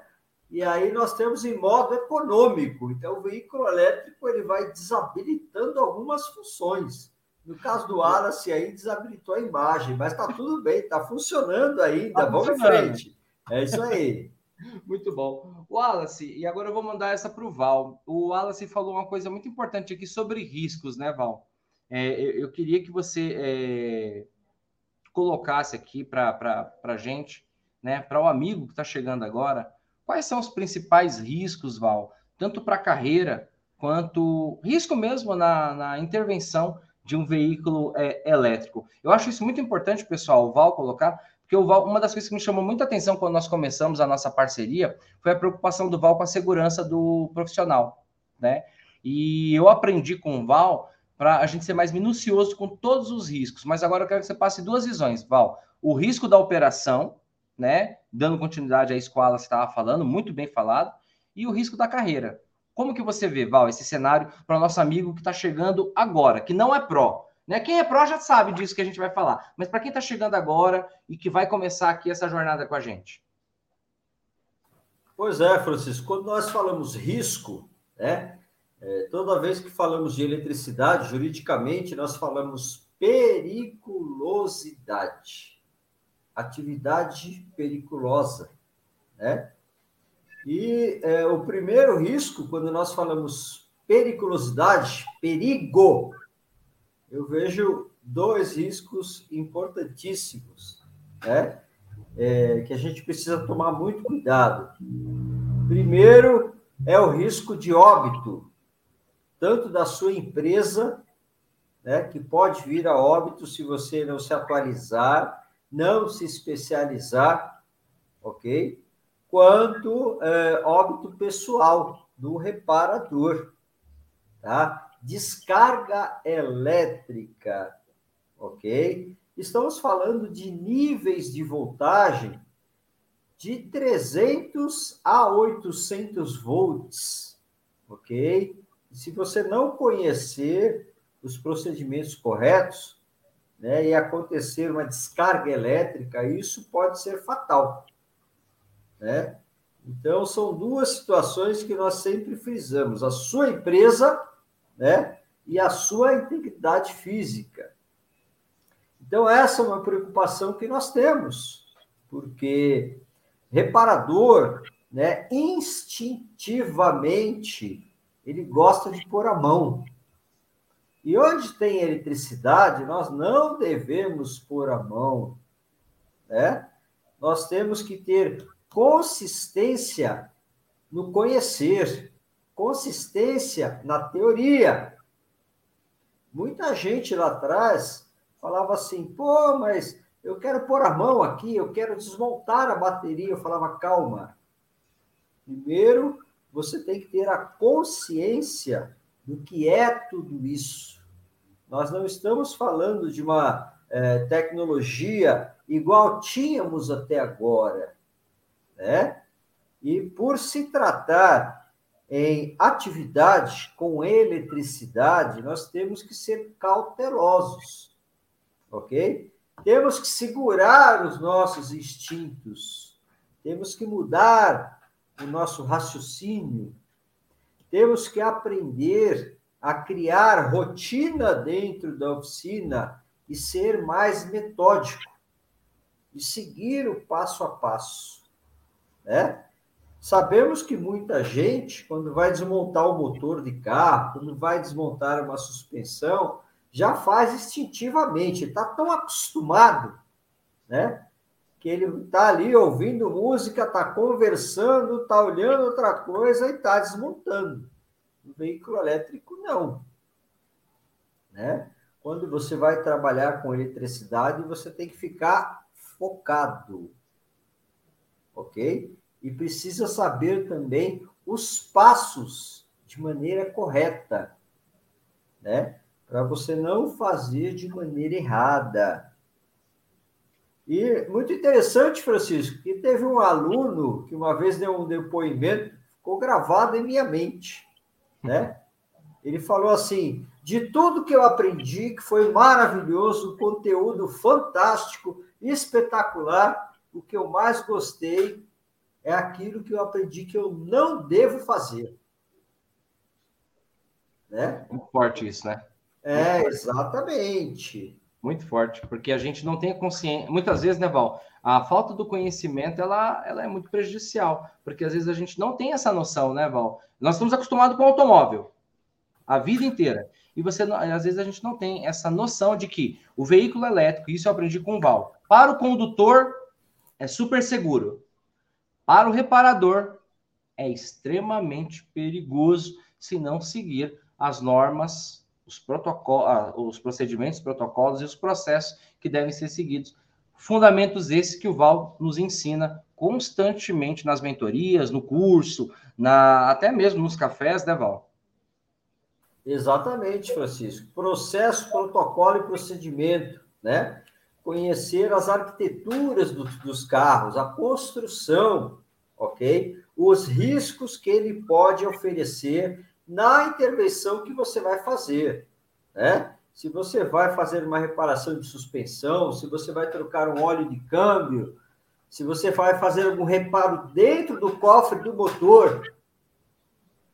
E aí nós temos em modo econômico. Então, o veículo elétrico ele vai desabilitando algumas funções. No caso do Wallace, aí desabilitou a imagem, mas está tudo bem, está funcionando ainda. Tá Vamos em frente. É isso aí. [LAUGHS] Muito bom. Wallace, e agora eu vou mandar essa para o Val. O Wallace falou uma coisa muito importante aqui sobre riscos, né, Val? É, eu, eu, queria que você é, colocasse aqui para a gente, né, para o amigo que está chegando agora, Quais são os principais riscos, Val, tanto para a carreira quanto risco mesmo na, na intervenção de um veículo é, elétrico? Eu acho isso muito importante, pessoal, o Val colocar, porque o Val, uma das coisas que me chamou muita atenção quando nós começamos a nossa parceria foi a preocupação do Val com a segurança do profissional, né? E eu aprendi com o Val para a gente ser mais minucioso com todos os riscos. Mas agora eu quero que você passe duas visões, Val. O risco da operação, né? Dando continuidade à escola você estava falando, muito bem falado, e o risco da carreira. Como que você vê, Val, esse cenário para o nosso amigo que está chegando agora, que não é pró? Né? Quem é pró já sabe disso que a gente vai falar, mas para quem está chegando agora e que vai começar aqui essa jornada com a gente? Pois é, Francisco, quando nós falamos risco, né, é, toda vez que falamos de eletricidade, juridicamente, nós falamos periculosidade atividade periculosa, né? E é, o primeiro risco, quando nós falamos periculosidade, perigo, eu vejo dois riscos importantíssimos, né? É, que a gente precisa tomar muito cuidado. Primeiro é o risco de óbito, tanto da sua empresa, né, que pode vir a óbito se você não se atualizar, não se especializar, ok? Quanto é, óbito pessoal do reparador, tá? Descarga elétrica, ok? Estamos falando de níveis de voltagem de 300 a 800 volts, ok? Se você não conhecer os procedimentos corretos, né, e acontecer uma descarga elétrica, isso pode ser fatal, né? Então são duas situações que nós sempre frisamos: a sua empresa, né, e a sua integridade física. Então essa é uma preocupação que nós temos, porque reparador, né, instintivamente ele gosta de pôr a mão. E onde tem eletricidade, nós não devemos pôr a mão, né? Nós temos que ter consistência no conhecer, consistência na teoria. Muita gente lá atrás falava assim: pô, mas eu quero pôr a mão aqui, eu quero desmontar a bateria. Eu falava: calma. Primeiro, você tem que ter a consciência do que é tudo isso. Nós não estamos falando de uma é, tecnologia igual tínhamos até agora, né? E por se tratar em atividade com eletricidade, nós temos que ser cautelosos, ok? Temos que segurar os nossos instintos, temos que mudar o nosso raciocínio, temos que aprender a criar rotina dentro da oficina e ser mais metódico e seguir o passo a passo, né? Sabemos que muita gente, quando vai desmontar o motor de carro, quando vai desmontar uma suspensão, já faz instintivamente, está tão acostumado, né? Que ele está ali ouvindo música, está conversando, está olhando outra coisa e está desmontando. No veículo elétrico, não. Né? Quando você vai trabalhar com eletricidade, você tem que ficar focado. Ok? E precisa saber também os passos de maneira correta, né? Para você não fazer de maneira errada. E muito interessante, Francisco, que teve um aluno que uma vez deu um depoimento, ficou gravado em minha mente, né? Ele falou assim: de tudo que eu aprendi, que foi maravilhoso, conteúdo fantástico, espetacular, o que eu mais gostei é aquilo que eu aprendi que eu não devo fazer. Né? Muito forte isso, né? É, exatamente muito forte, porque a gente não tem consciência. Muitas vezes, né, Val, a falta do conhecimento ela, ela é muito prejudicial, porque às vezes a gente não tem essa noção, né, Val? Nós estamos acostumados com o automóvel a vida inteira. E você, às vezes, a gente não tem essa noção de que o veículo elétrico, isso eu aprendi com o Val, para o condutor é super seguro. Para o reparador é extremamente perigoso se não seguir as normas os, protocolos, ah, os procedimentos, protocolos e os processos que devem ser seguidos. Fundamentos esses que o Val nos ensina constantemente nas mentorias, no curso, na até mesmo nos cafés, né, Val? Exatamente, Francisco. Processo, protocolo e procedimento, né? Conhecer as arquiteturas do, dos carros, a construção, ok? Os riscos que ele pode oferecer na intervenção que você vai fazer, né? Se você vai fazer uma reparação de suspensão, se você vai trocar um óleo de câmbio, se você vai fazer algum reparo dentro do cofre do motor,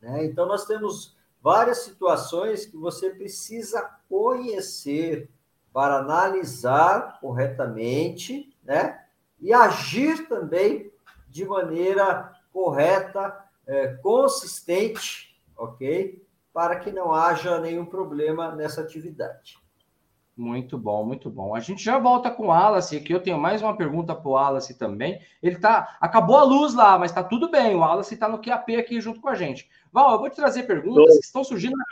né? Então nós temos várias situações que você precisa conhecer para analisar corretamente, né? E agir também de maneira correta, é, consistente ok? Para que não haja nenhum problema nessa atividade. Muito bom, muito bom. A gente já volta com o Wallace aqui. Eu tenho mais uma pergunta para o Wallace também. Ele tá. Acabou a luz lá, mas tá tudo bem. O Wallace está no QAP aqui junto com a gente. Val, eu vou te trazer perguntas que estão surgindo na,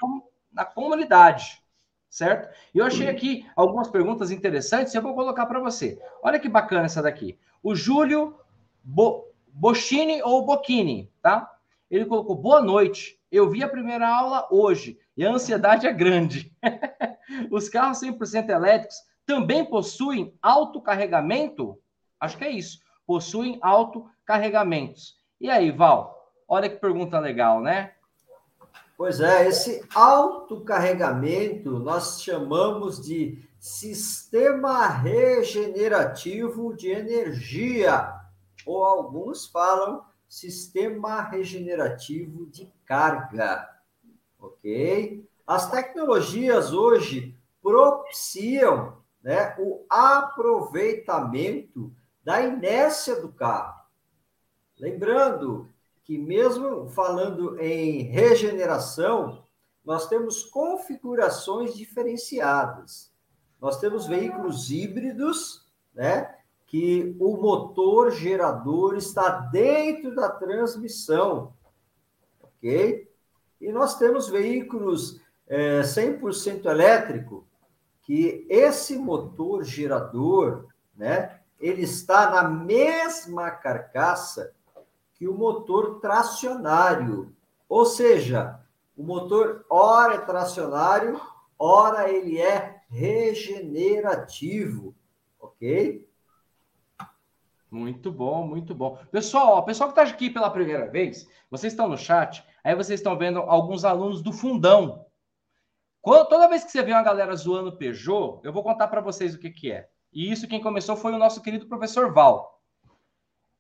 na comunidade, certo? E eu achei aqui algumas perguntas interessantes e eu vou colocar para você. Olha que bacana essa daqui. O Júlio Bo... Bochini ou Bocchini, tá? Ele colocou boa noite. Eu vi a primeira aula hoje e a ansiedade é grande. [LAUGHS] Os carros 100% elétricos também possuem autocarregamento? Acho que é isso. Possuem autocarregamentos. E aí, Val? Olha que pergunta legal, né? Pois é, esse autocarregamento nós chamamos de sistema regenerativo de energia, ou alguns falam sistema regenerativo de carga. Ok? As tecnologias hoje propiciam né, o aproveitamento da inércia do carro. Lembrando que, mesmo falando em regeneração, nós temos configurações diferenciadas. Nós temos veículos híbridos, né, que o motor gerador está dentro da transmissão, ok? E nós temos veículos é, 100% elétrico, que esse motor gerador, né, ele está na mesma carcaça que o motor tracionário. Ou seja, o motor ora é tracionário, ora ele é regenerativo, ok? Muito bom, muito bom. Pessoal, o pessoal que está aqui pela primeira vez, vocês estão no chat, aí vocês estão vendo alguns alunos do fundão. Toda vez que você vê uma galera zoando Peugeot, eu vou contar para vocês o que, que é. E isso quem começou foi o nosso querido professor Val.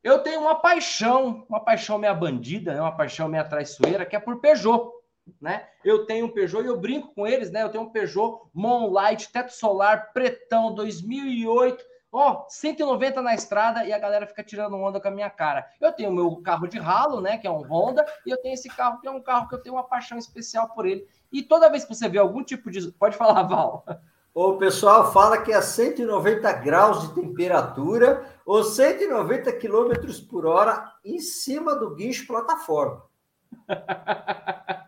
Eu tenho uma paixão, uma paixão meia bandida, né? uma paixão meia traiçoeira, que é por Peugeot. Né? Eu tenho um Peugeot e eu brinco com eles, né? Eu tenho um Peugeot Moonlight, teto solar, pretão, 2008 Ó, 190 na estrada e a galera fica tirando onda com a minha cara. Eu tenho meu carro de ralo, né, que é um Honda, e eu tenho esse carro que é um carro que eu tenho uma paixão especial por ele. E toda vez que você vê algum tipo de. Pode falar, Val. O pessoal fala que é 190 graus de temperatura ou 190 quilômetros por hora em cima do guincho plataforma. [LAUGHS]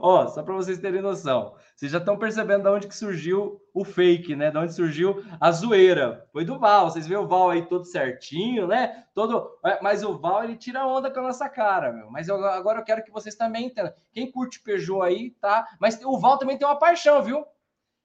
Ó, só para vocês terem noção, vocês já estão percebendo de onde que surgiu o fake, né? De onde surgiu a zoeira. Foi do Val, vocês veem o Val aí todo certinho, né? Todo, é, mas o Val ele tira onda com a nossa cara, meu. Mas eu, agora eu quero que vocês também entendam. Quem curte Peugeot aí, tá? Mas o Val também tem uma paixão, viu?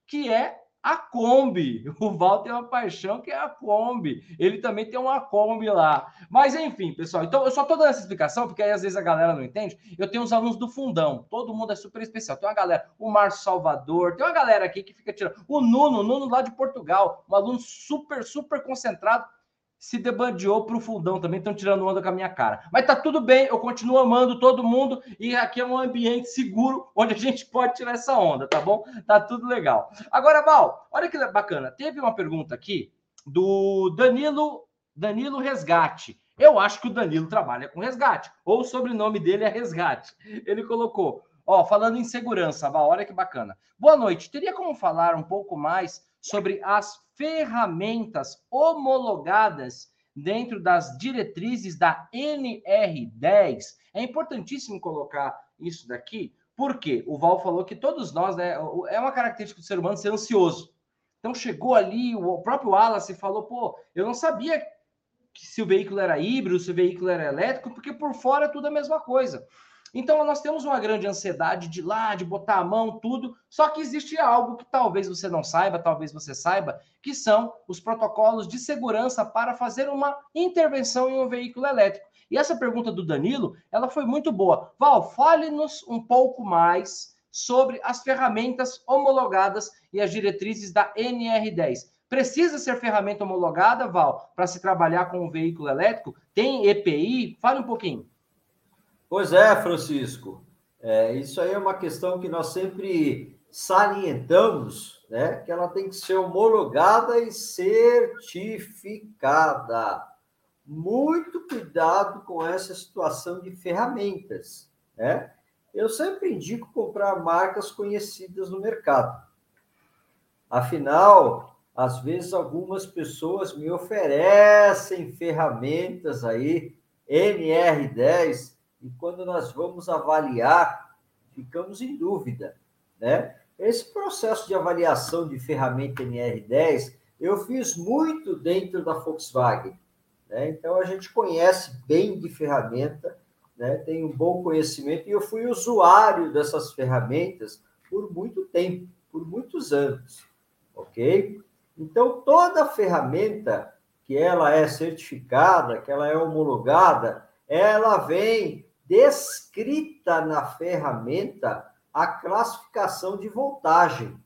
Que é a Kombi. [LAUGHS] O Val tem uma paixão que é a Kombi. Ele também tem uma Kombi lá. Mas enfim, pessoal. Então eu só estou dando essa explicação porque aí às vezes a galera não entende. Eu tenho os alunos do fundão. Todo mundo é super especial. Tem uma galera, o Márcio Salvador, tem uma galera aqui que fica tirando. O Nuno, o Nuno lá de Portugal, um aluno super, super concentrado se debandeou para o fundão também, estão tirando onda com a minha cara. Mas tá tudo bem, eu continuo amando todo mundo e aqui é um ambiente seguro onde a gente pode tirar essa onda, tá bom? Tá tudo legal. Agora, Val, olha que bacana. Teve uma pergunta aqui do Danilo, Danilo Resgate. Eu acho que o Danilo trabalha com resgate, ou o sobrenome dele é Resgate. Ele colocou, ó, falando em segurança, Val, olha que bacana. Boa noite. Teria como falar um pouco mais sobre as ferramentas homologadas dentro das diretrizes da NR10. É importantíssimo colocar isso daqui, porque o Val falou que todos nós, né, é uma característica do ser humano ser ansioso. Então chegou ali, o próprio Wallace falou, pô, eu não sabia se o veículo era híbrido, se o veículo era elétrico, porque por fora é tudo a mesma coisa. Então, nós temos uma grande ansiedade de ir lá, de botar a mão, tudo. Só que existe algo que talvez você não saiba, talvez você saiba, que são os protocolos de segurança para fazer uma intervenção em um veículo elétrico. E essa pergunta do Danilo, ela foi muito boa. Val, fale-nos um pouco mais sobre as ferramentas homologadas e as diretrizes da NR10. Precisa ser ferramenta homologada, Val, para se trabalhar com um veículo elétrico? Tem EPI? Fale um pouquinho. Pois é, Francisco. É, isso aí é uma questão que nós sempre salientamos, né? Que ela tem que ser homologada e certificada. Muito cuidado com essa situação de ferramentas, né? Eu sempre indico comprar marcas conhecidas no mercado. Afinal, às vezes algumas pessoas me oferecem ferramentas aí, NR10, e quando nós vamos avaliar, ficamos em dúvida, né? Esse processo de avaliação de ferramenta NR10, eu fiz muito dentro da Volkswagen, né? Então a gente conhece bem de ferramenta, né? Tem um bom conhecimento e eu fui usuário dessas ferramentas por muito tempo, por muitos anos, ok? Então toda ferramenta que ela é certificada, que ela é homologada, ela vem descrita na ferramenta a classificação de voltagem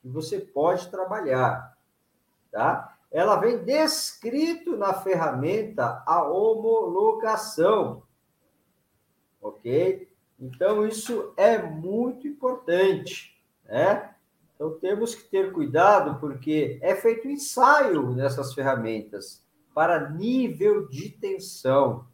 que você pode trabalhar, tá? Ela vem descrito na ferramenta a homologação, ok? Então isso é muito importante, né? Então temos que ter cuidado porque é feito ensaio nessas ferramentas para nível de tensão.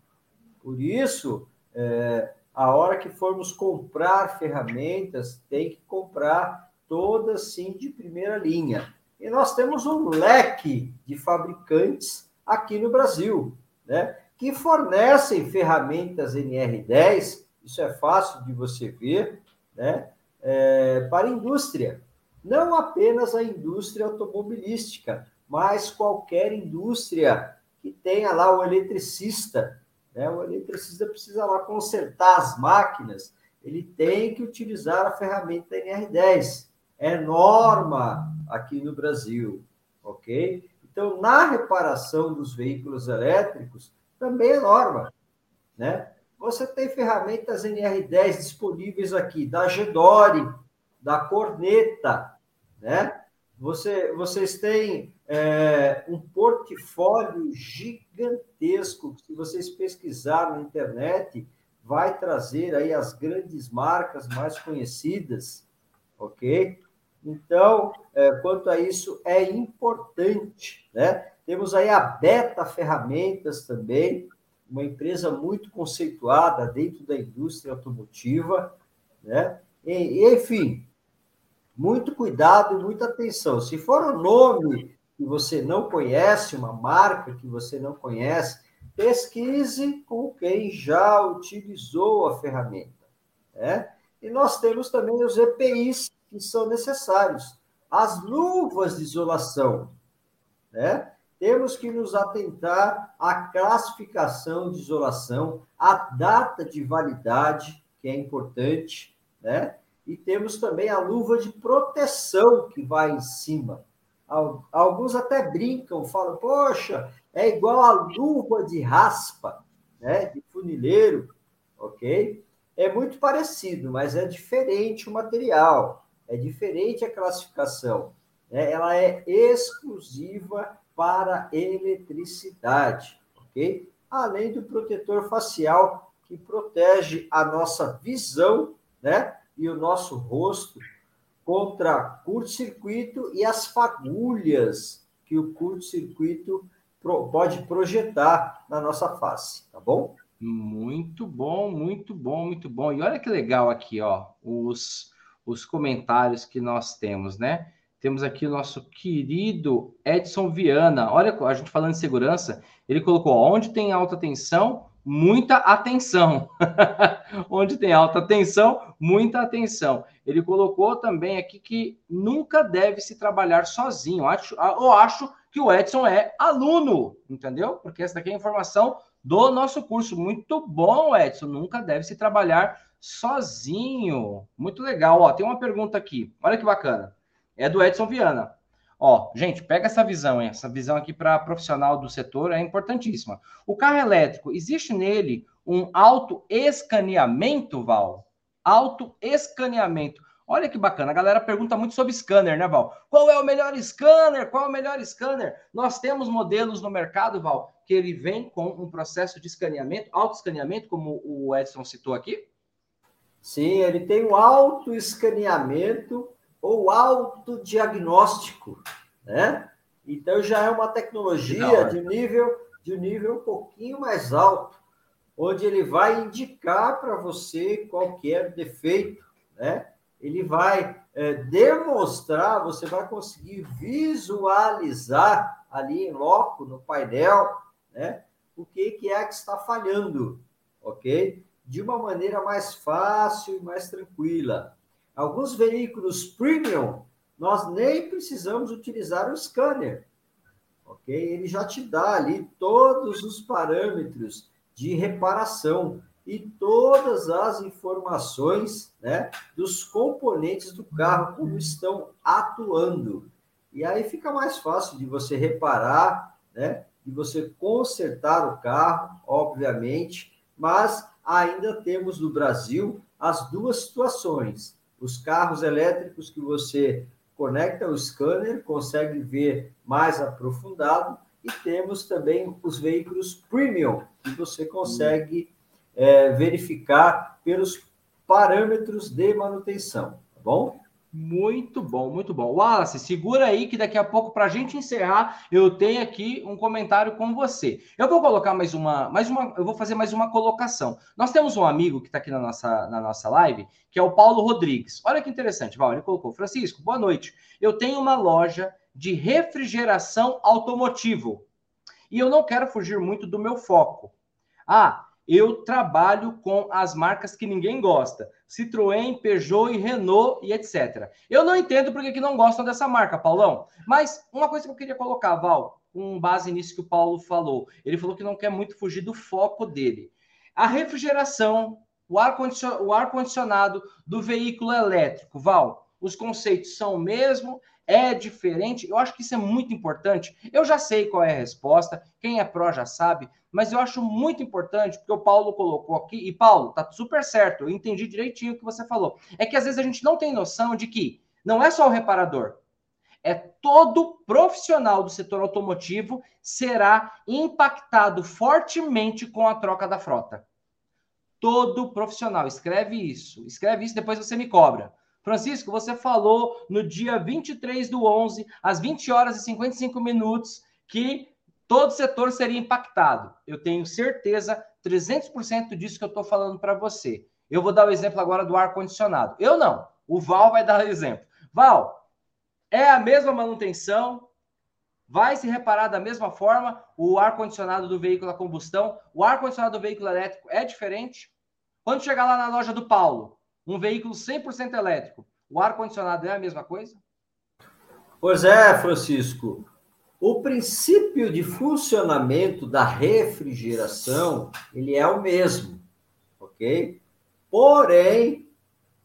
Por isso, é, a hora que formos comprar ferramentas, tem que comprar todas sim de primeira linha. E nós temos um leque de fabricantes aqui no Brasil, né, que fornecem ferramentas NR10, isso é fácil de você ver, né, é, para a indústria. Não apenas a indústria automobilística, mas qualquer indústria que tenha lá o eletricista, né? O precisa lá consertar as máquinas, ele tem que utilizar a ferramenta NR10. É norma aqui no Brasil, ok? Então, na reparação dos veículos elétricos, também é norma, né? Você tem ferramentas NR10 disponíveis aqui, da Gedore, da Corneta, né? Você, vocês têm é, um portfólio gigantesco. Se vocês pesquisarem na internet, vai trazer aí as grandes marcas mais conhecidas, ok? Então, é, quanto a isso, é importante, né? Temos aí a Beta Ferramentas também, uma empresa muito conceituada dentro da indústria automotiva, né? E, enfim, muito cuidado e muita atenção. Se for um nome que você não conhece, uma marca que você não conhece, pesquise com quem já utilizou a ferramenta. Né? E nós temos também os EPIs que são necessários. As luvas de isolação. Né? Temos que nos atentar à classificação de isolação, à data de validade, que é importante, né? E temos também a luva de proteção que vai em cima. Alguns até brincam, falam, poxa, é igual a luva de raspa, né, de funileiro, ok? É muito parecido, mas é diferente o material, é diferente a classificação. Né? Ela é exclusiva para eletricidade, ok? Além do protetor facial que protege a nossa visão, né? E o nosso rosto contra curto-circuito e as fagulhas que o curto-circuito pode projetar na nossa face, tá bom? Muito bom, muito bom, muito bom. E olha que legal aqui, ó, os, os comentários que nós temos, né? Temos aqui o nosso querido Edson Viana. Olha, a gente falando de segurança, ele colocou onde tem alta tensão, muita atenção. [LAUGHS] Onde tem alta tensão, muita atenção. Ele colocou também aqui que nunca deve se trabalhar sozinho. Acho, eu acho que o Edson é aluno, entendeu? Porque essa daqui é a informação do nosso curso. Muito bom, Edson. Nunca deve se trabalhar sozinho. Muito legal. Ó, tem uma pergunta aqui. Olha que bacana. É do Edson Viana. Ó, gente, pega essa visão, hein? essa visão aqui para profissional do setor é importantíssima. O carro elétrico, existe nele um auto-escaneamento, Val? Auto-escaneamento. Olha que bacana, a galera pergunta muito sobre scanner, né, Val? Qual é o melhor scanner? Qual é o melhor scanner? Nós temos modelos no mercado, Val, que ele vem com um processo de escaneamento, auto-escaneamento, como o Edson citou aqui? Sim, ele tem um auto-escaneamento ou autodiagnóstico, né? Então já é uma tecnologia de nível de um nível um pouquinho mais alto, onde ele vai indicar para você qualquer defeito, né? ele vai é, demonstrar, você vai conseguir visualizar ali em loco, no painel, né, o que, que é que está falhando, ok? De uma maneira mais fácil e mais tranquila. Alguns veículos premium, nós nem precisamos utilizar o scanner, ok? Ele já te dá ali todos os parâmetros de reparação e todas as informações né, dos componentes do carro, como estão atuando. E aí fica mais fácil de você reparar, né, de você consertar o carro, obviamente, mas ainda temos no Brasil as duas situações. Os carros elétricos que você conecta o scanner, consegue ver mais aprofundado, e temos também os veículos premium, que você consegue é, verificar pelos parâmetros de manutenção, tá bom? Muito bom, muito bom. Wallace, segura aí que daqui a pouco, para a gente encerrar, eu tenho aqui um comentário com você. Eu vou colocar mais uma, mais uma, eu vou fazer mais uma colocação. Nós temos um amigo que está aqui na nossa, na nossa live, que é o Paulo Rodrigues. Olha que interessante, Val, ele colocou. Francisco, boa noite. Eu tenho uma loja de refrigeração automotivo e eu não quero fugir muito do meu foco. Ah, eu trabalho com as marcas que ninguém gosta: Citroën, Peugeot e Renault e etc. Eu não entendo porque que não gostam dessa marca, Paulão. Mas uma coisa que eu queria colocar, Val, com base nisso que o Paulo falou. Ele falou que não quer muito fugir do foco dele. A refrigeração, o ar-condicionado do veículo elétrico, Val, os conceitos são o mesmo, é diferente. Eu acho que isso é muito importante. Eu já sei qual é a resposta, quem é pró já sabe, mas eu acho muito importante, porque o Paulo colocou aqui, e Paulo, tá super certo, eu entendi direitinho o que você falou. É que às vezes a gente não tem noção de que não é só o reparador, é todo profissional do setor automotivo será impactado fortemente com a troca da frota. Todo profissional, escreve isso, escreve isso, depois você me cobra. Francisco, você falou no dia 23 do 11, às 20 horas e 55 minutos, que todo setor seria impactado. Eu tenho certeza, 300% disso que eu estou falando para você. Eu vou dar o exemplo agora do ar-condicionado. Eu não, o Val vai dar o exemplo. Val, é a mesma manutenção, vai se reparar da mesma forma o ar-condicionado do veículo a combustão, o ar-condicionado do veículo elétrico é diferente. Quando chegar lá na loja do Paulo, um veículo 100% elétrico, o ar-condicionado é a mesma coisa? Pois é, Francisco. O princípio de funcionamento da refrigeração, ele é o mesmo, ok? Porém,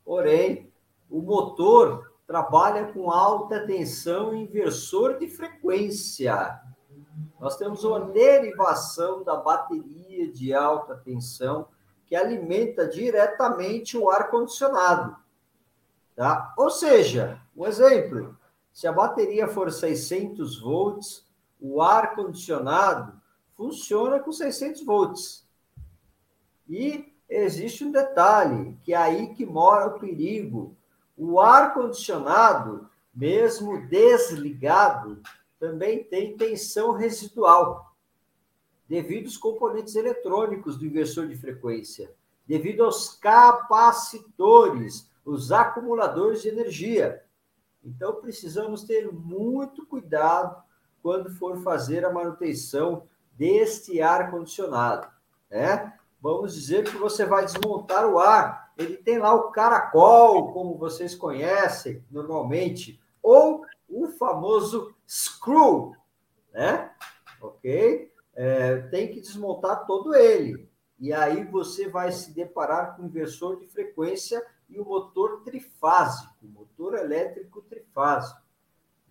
porém, o motor trabalha com alta tensão inversor de frequência. Nós temos uma derivação da bateria de alta tensão que alimenta diretamente o ar-condicionado. Tá? Ou seja, um exemplo, se a bateria for 600 volts, o ar-condicionado funciona com 600 volts. E existe um detalhe, que é aí que mora o perigo. O ar-condicionado, mesmo desligado, também tem tensão residual devido aos componentes eletrônicos do inversor de frequência, devido aos capacitores, os acumuladores de energia. Então, precisamos ter muito cuidado quando for fazer a manutenção deste ar-condicionado. Né? Vamos dizer que você vai desmontar o ar. Ele tem lá o caracol, como vocês conhecem normalmente, ou o famoso screw, né? Ok? É, tem que desmontar todo ele. E aí você vai se deparar com o inversor de frequência e o motor trifásico, motor elétrico trifásico.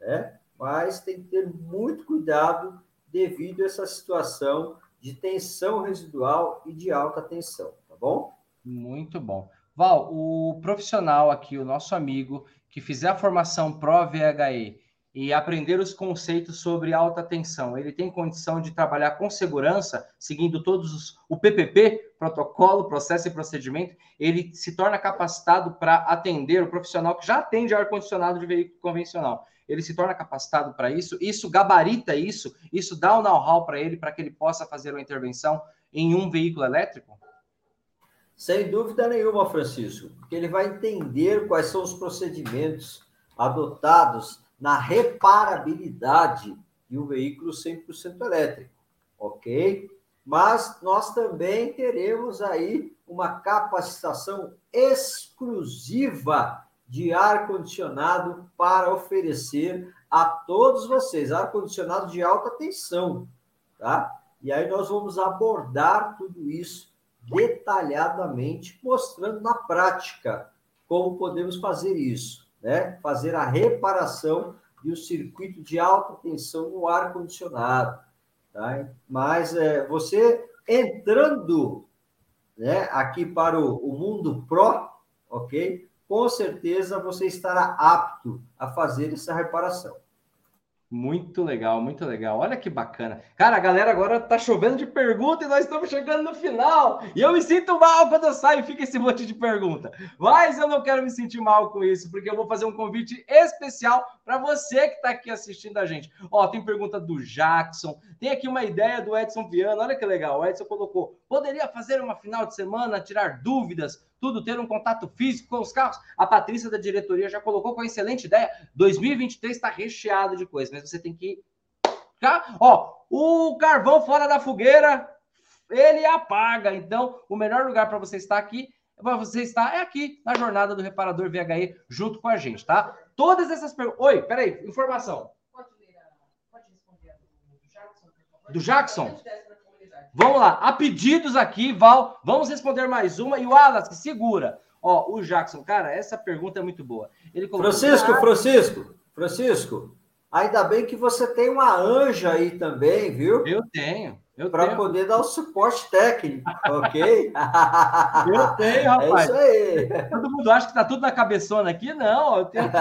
Né? Mas tem que ter muito cuidado devido a essa situação de tensão residual e de alta tensão, tá bom? Muito bom. Val, o profissional aqui, o nosso amigo, que fizer a formação Pro-VHE e aprender os conceitos sobre alta tensão. Ele tem condição de trabalhar com segurança, seguindo todos os o PPP, protocolo, processo e procedimento. Ele se torna capacitado para atender o profissional que já atende ar condicionado de veículo convencional. Ele se torna capacitado para isso, isso gabarita isso, isso dá o um know-how para ele para que ele possa fazer uma intervenção em um veículo elétrico? Sem dúvida nenhuma, Francisco, porque ele vai entender quais são os procedimentos adotados na reparabilidade de um veículo 100% elétrico, ok? Mas nós também teremos aí uma capacitação exclusiva de ar-condicionado para oferecer a todos vocês, ar-condicionado de alta tensão, tá? E aí nós vamos abordar tudo isso detalhadamente, mostrando na prática como podemos fazer isso, né? Fazer a reparação de um circuito de alta tensão no ar condicionado, tá? Mas é, você entrando, né, aqui para o, o mundo pro, ok? Com certeza você estará apto a fazer essa reparação. Muito legal, muito legal. Olha que bacana. Cara, a galera agora tá chovendo de pergunta e nós estamos chegando no final. E eu me sinto mal quando eu saio e fica esse monte de pergunta. Mas eu não quero me sentir mal com isso, porque eu vou fazer um convite especial para você que está aqui assistindo a gente. Ó, tem pergunta do Jackson, tem aqui uma ideia do Edson Viana. Olha que legal. O Edson colocou: poderia fazer uma final de semana, tirar dúvidas tudo ter um contato físico com os carros. A Patrícia da diretoria já colocou com excelente ideia. 2023 está recheado de coisas, mas você tem que. Ó, o carvão fora da fogueira, ele apaga. Então, o melhor lugar para você estar aqui, para você estar é aqui na jornada do reparador VHE junto com a gente, tá? Todas essas perguntas. Oi, peraí, informação. Pode ler, pode responder do Jackson. Do Jackson? Vamos lá, há pedidos aqui, Val. Vamos responder mais uma. E o Wallace, segura. Ó, o Jackson, cara, essa pergunta é muito boa. Ele colocou... Francisco, Francisco, Francisco, ainda bem que você tem uma anja aí também, viu? Eu tenho. Para poder dar o suporte técnico, [LAUGHS] ok? eu tenho, rapaz. É isso aí. Todo mundo acha que tá tudo na cabeçona aqui? Não, eu tenho. [LAUGHS]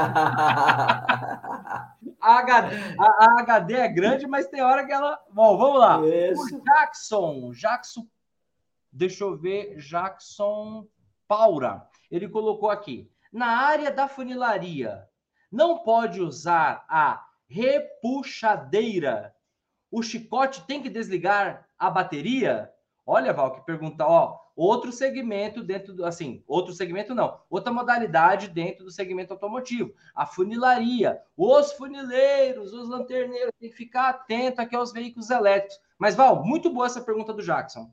A HD, a, a HD é grande, mas tem hora que ela. Bom, vamos lá. Isso. O Jackson, Jackson, deixa eu ver, Jackson Paura. Ele colocou aqui: na área da funilaria, não pode usar a repuxadeira. O chicote tem que desligar a bateria? Olha, Val, que pergunta, ó, outro segmento dentro do, assim, outro segmento não, outra modalidade dentro do segmento automotivo, a funilaria, os funileiros, os lanterneiros, tem que ficar atento aqui aos veículos elétricos. Mas, Val, muito boa essa pergunta do Jackson.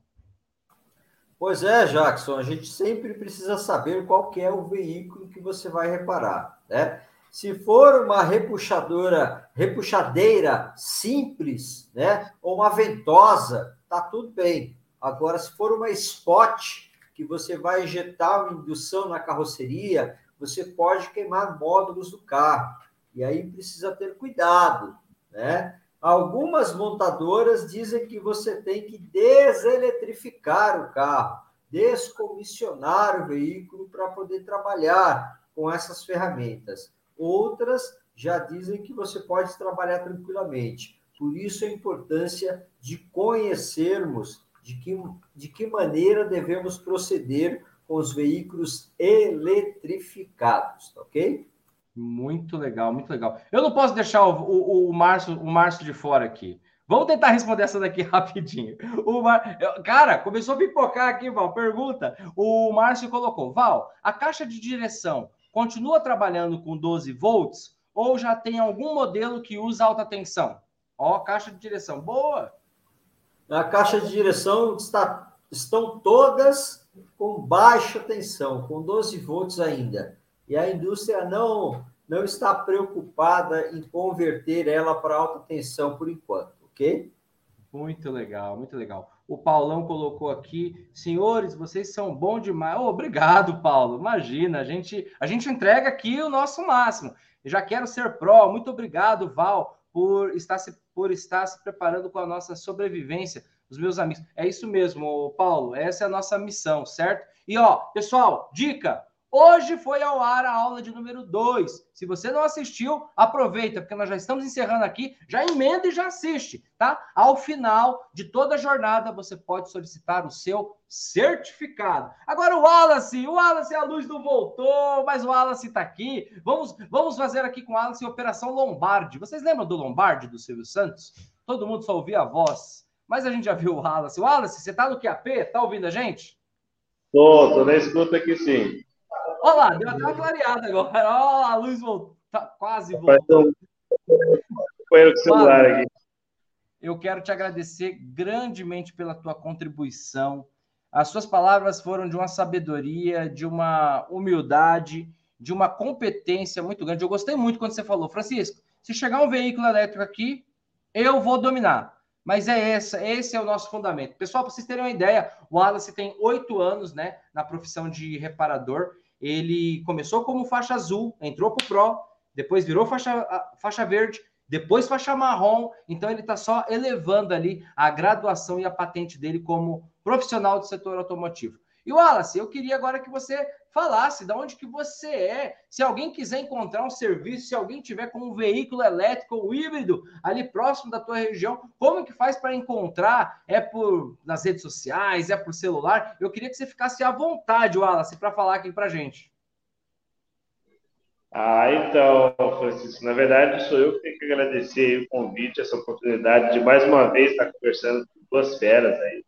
Pois é, Jackson, a gente sempre precisa saber qual que é o veículo que você vai reparar, né? Se for uma repuxadora, repuxadeira simples, né, ou uma ventosa, tá tudo bem. Agora, se for uma spot, que você vai injetar uma indução na carroceria, você pode queimar módulos do carro. E aí precisa ter cuidado, né? Algumas montadoras dizem que você tem que deseletrificar o carro, descomissionar o veículo para poder trabalhar com essas ferramentas. Outras já dizem que você pode trabalhar tranquilamente. Por isso a importância de conhecermos de que, de que maneira devemos proceder com os veículos eletrificados, tá ok? Muito legal, muito legal. Eu não posso deixar o, o, o, Márcio, o Márcio de fora aqui. Vamos tentar responder essa daqui [LAUGHS] rapidinho. O Mar... Cara, começou a pipocar aqui, Val. Pergunta. O Márcio colocou: Val, a caixa de direção continua trabalhando com 12 volts ou já tem algum modelo que usa alta tensão? Ó, caixa de direção. Boa! Na caixa de direção está, estão todas com baixa tensão, com 12 volts ainda. E a indústria não, não está preocupada em converter ela para alta tensão por enquanto, ok? Muito legal, muito legal. O Paulão colocou aqui, senhores, vocês são bons demais. Oh, obrigado, Paulo. Imagina, a gente, a gente entrega aqui o nosso máximo. Já quero ser pró. Muito obrigado, Val, por estar se por estar se preparando com a nossa sobrevivência, os meus amigos. É isso mesmo, Paulo, essa é a nossa missão, certo? E ó, pessoal, dica: Hoje foi ao ar a aula de número 2. Se você não assistiu, aproveita, porque nós já estamos encerrando aqui, já emenda e já assiste, tá? Ao final de toda a jornada, você pode solicitar o seu certificado. Agora o Wallace, o Wallace, a luz não voltou, mas o Wallace está aqui. Vamos, vamos fazer aqui com o Wallace Operação Lombardi. Vocês lembram do Lombardi, do Silvio Santos? Todo mundo só ouvia a voz, mas a gente já viu o Wallace. Wallace, você está no QAP? Tá ouvindo a gente? Tô, tô na escuta aqui sim. Olha lá, deu até uma clareada agora. Olha a luz voltou, tá quase voltou. Foi o celular aqui. Eu quero te agradecer grandemente pela tua contribuição. As suas palavras foram de uma sabedoria, de uma humildade, de uma competência muito grande. Eu gostei muito quando você falou, Francisco, se chegar um veículo elétrico aqui, eu vou dominar. Mas é essa, esse é o nosso fundamento. Pessoal, para vocês terem uma ideia, o Wallace tem oito anos né, na profissão de reparador. Ele começou como faixa azul, entrou para o Pro, depois virou faixa, faixa verde, depois faixa marrom. Então ele está só elevando ali a graduação e a patente dele como profissional do setor automotivo. E Wallace, eu queria agora que você falasse de onde que você é. Se alguém quiser encontrar um serviço, se alguém tiver com um veículo elétrico ou híbrido ali próximo da tua região, como que faz para encontrar? É por nas redes sociais, é por celular? Eu queria que você ficasse à vontade, Wallace, para falar aqui para gente. Ah, então, Francisco, na verdade sou eu que tenho que agradecer o convite, essa oportunidade de mais uma vez estar conversando com duas feras aí.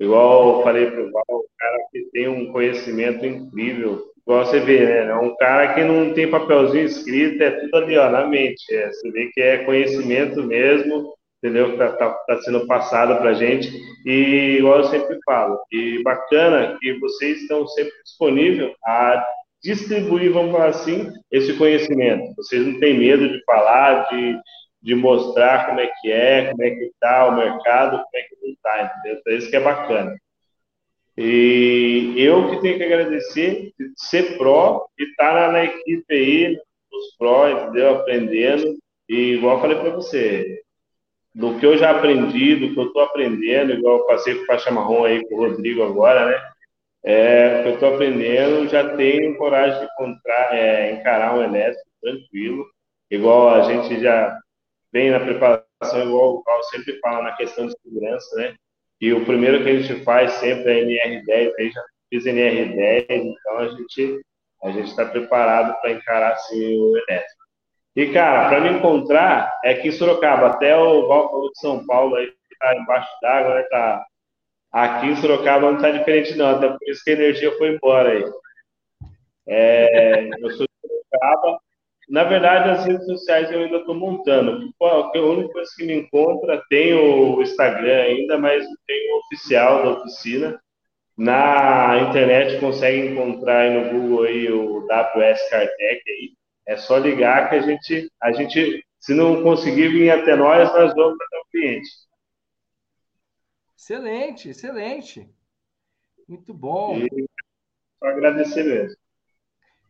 Igual eu falei para o Val, um cara que tem um conhecimento incrível. Igual você vê, né? É um cara que não tem papelzinho escrito, é tudo ali, ó, na mente. É, você vê que é conhecimento mesmo, entendeu? Que está tá, tá sendo passado para gente. E, igual eu sempre falo, e bacana que vocês estão sempre disponíveis a distribuir, vamos falar assim, esse conhecimento. Vocês não têm medo de falar, de, de mostrar como é que é, como é que está o mercado, como é que não está, entendeu? Então, isso que é bacana. E eu que tenho que agradecer de ser pró e estar tá na, equipe aí, os pró, entendeu? Aprendendo. E igual eu falei para você, do que eu já aprendi, do que eu estou aprendendo, igual eu passei com o faixa marrom aí com o Rodrigo agora, né? É, que eu estou aprendendo, já tenho coragem de encontrar, é, encarar um elétrico tranquilo, igual a gente já vem na preparação, igual o Paulo sempre fala, na questão de segurança, né? E o primeiro que a gente faz sempre é NR10, aí já fiz NR10, então a gente a gente está preparado para encarar assim, o elétrico. E, cara, para me encontrar, é que em Sorocaba, até o Val falou de São Paulo aí, tá embaixo d'água, né? Tá, aqui em Sorocaba não tá diferente, não, até por isso que a energia foi embora aí. É, eu sou de Sorocaba, na verdade, as redes sociais eu ainda estou montando. A única coisa que me encontra tem o Instagram ainda, mas tem o oficial da oficina. Na internet consegue encontrar aí no Google aí o WS Cartec aí. É só ligar que a gente, a gente, se não conseguir vir até nós, nós vamos para o cliente. Excelente, excelente. Muito bom. E, só agradecer mesmo.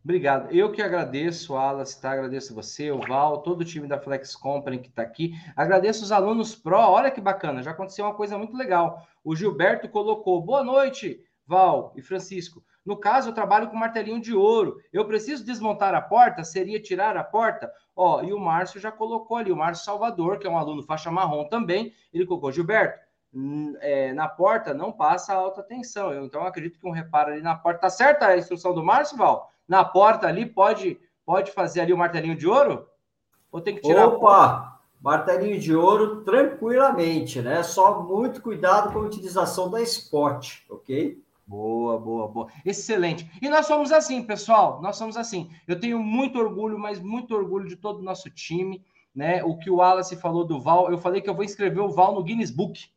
Obrigado. Eu que agradeço, Alas, tá? Agradeço você, o Val, todo o time da Flex Company que está aqui. Agradeço os alunos Pro. Olha que bacana, já aconteceu uma coisa muito legal. O Gilberto colocou: boa noite, Val e Francisco. No caso, eu trabalho com martelinho de ouro. Eu preciso desmontar a porta? Seria tirar a porta? Ó, e o Márcio já colocou ali, o Márcio Salvador, que é um aluno faixa marrom também. Ele colocou: Gilberto, é, na porta não passa alta tensão. Eu, então, acredito que um reparo ali na porta. Tá certa a instrução do Márcio, Val? Na porta ali, pode, pode fazer ali o martelinho de ouro? Ou tem que tirar? Opa! Martelinho de ouro tranquilamente, né? Só muito cuidado com a utilização da spot, ok? Boa, boa, boa. Excelente. E nós somos assim, pessoal. Nós somos assim. Eu tenho muito orgulho, mas muito orgulho de todo o nosso time. Né? O que o Wallace falou do Val, eu falei que eu vou inscrever o Val no Guinness Book.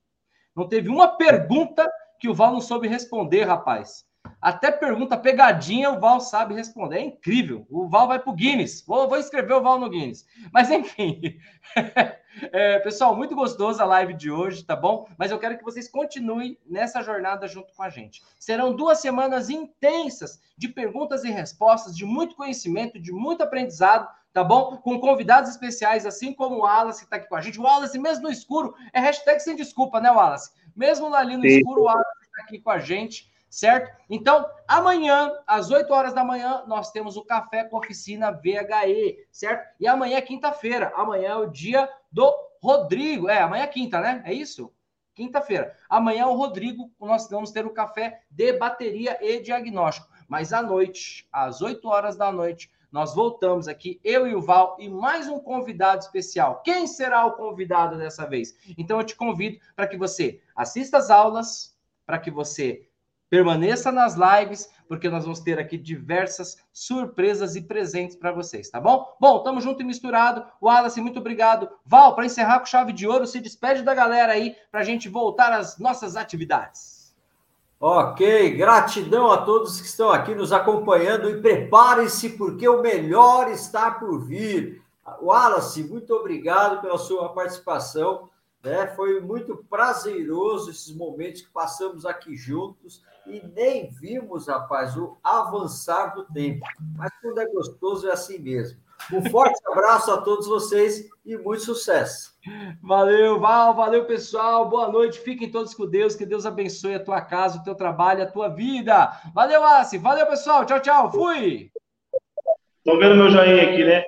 Não teve uma pergunta que o Val não soube responder, rapaz. Até pergunta pegadinha, o Val sabe responder. É incrível. O Val vai para o Guinness. Vou, vou escrever o Val no Guinness. Mas enfim. [LAUGHS] é, pessoal, muito gostoso a live de hoje, tá bom? Mas eu quero que vocês continuem nessa jornada junto com a gente. Serão duas semanas intensas de perguntas e respostas, de muito conhecimento, de muito aprendizado, tá bom? Com convidados especiais, assim como o Wallace que está aqui com a gente. O Wallace, mesmo no escuro, é hashtag sem desculpa, né, Wallace? Mesmo ali no Sim. escuro, o Wallace está aqui com a gente certo? Então, amanhã, às 8 horas da manhã, nós temos o Café com Oficina VHE, certo? E amanhã é quinta-feira. Amanhã é o dia do Rodrigo. É, amanhã é quinta, né? É isso? Quinta-feira. Amanhã o Rodrigo, nós vamos ter o café de bateria e diagnóstico. Mas à noite, às 8 horas da noite, nós voltamos aqui, eu e o Val, e mais um convidado especial. Quem será o convidado dessa vez? Então eu te convido para que você assista às aulas, para que você Permaneça nas lives, porque nós vamos ter aqui diversas surpresas e presentes para vocês, tá bom? Bom, tamo junto e misturado. Wallace, muito obrigado. Val, para encerrar com chave de ouro, se despede da galera aí para a gente voltar às nossas atividades. Ok, gratidão a todos que estão aqui nos acompanhando e preparem-se porque o melhor está por vir. Wallace, muito obrigado pela sua participação. Né? Foi muito prazeroso esses momentos que passamos aqui juntos e nem vimos, rapaz, o avançar do tempo. Mas quando é gostoso é assim mesmo. Um forte abraço a todos vocês e muito sucesso. Valeu, Val, valeu, pessoal. Boa noite. Fiquem todos com Deus. Que Deus abençoe a tua casa, o teu trabalho, a tua vida. Valeu, Assi. Valeu, pessoal. Tchau, tchau. Fui. Estão vendo meu joinha aqui, né?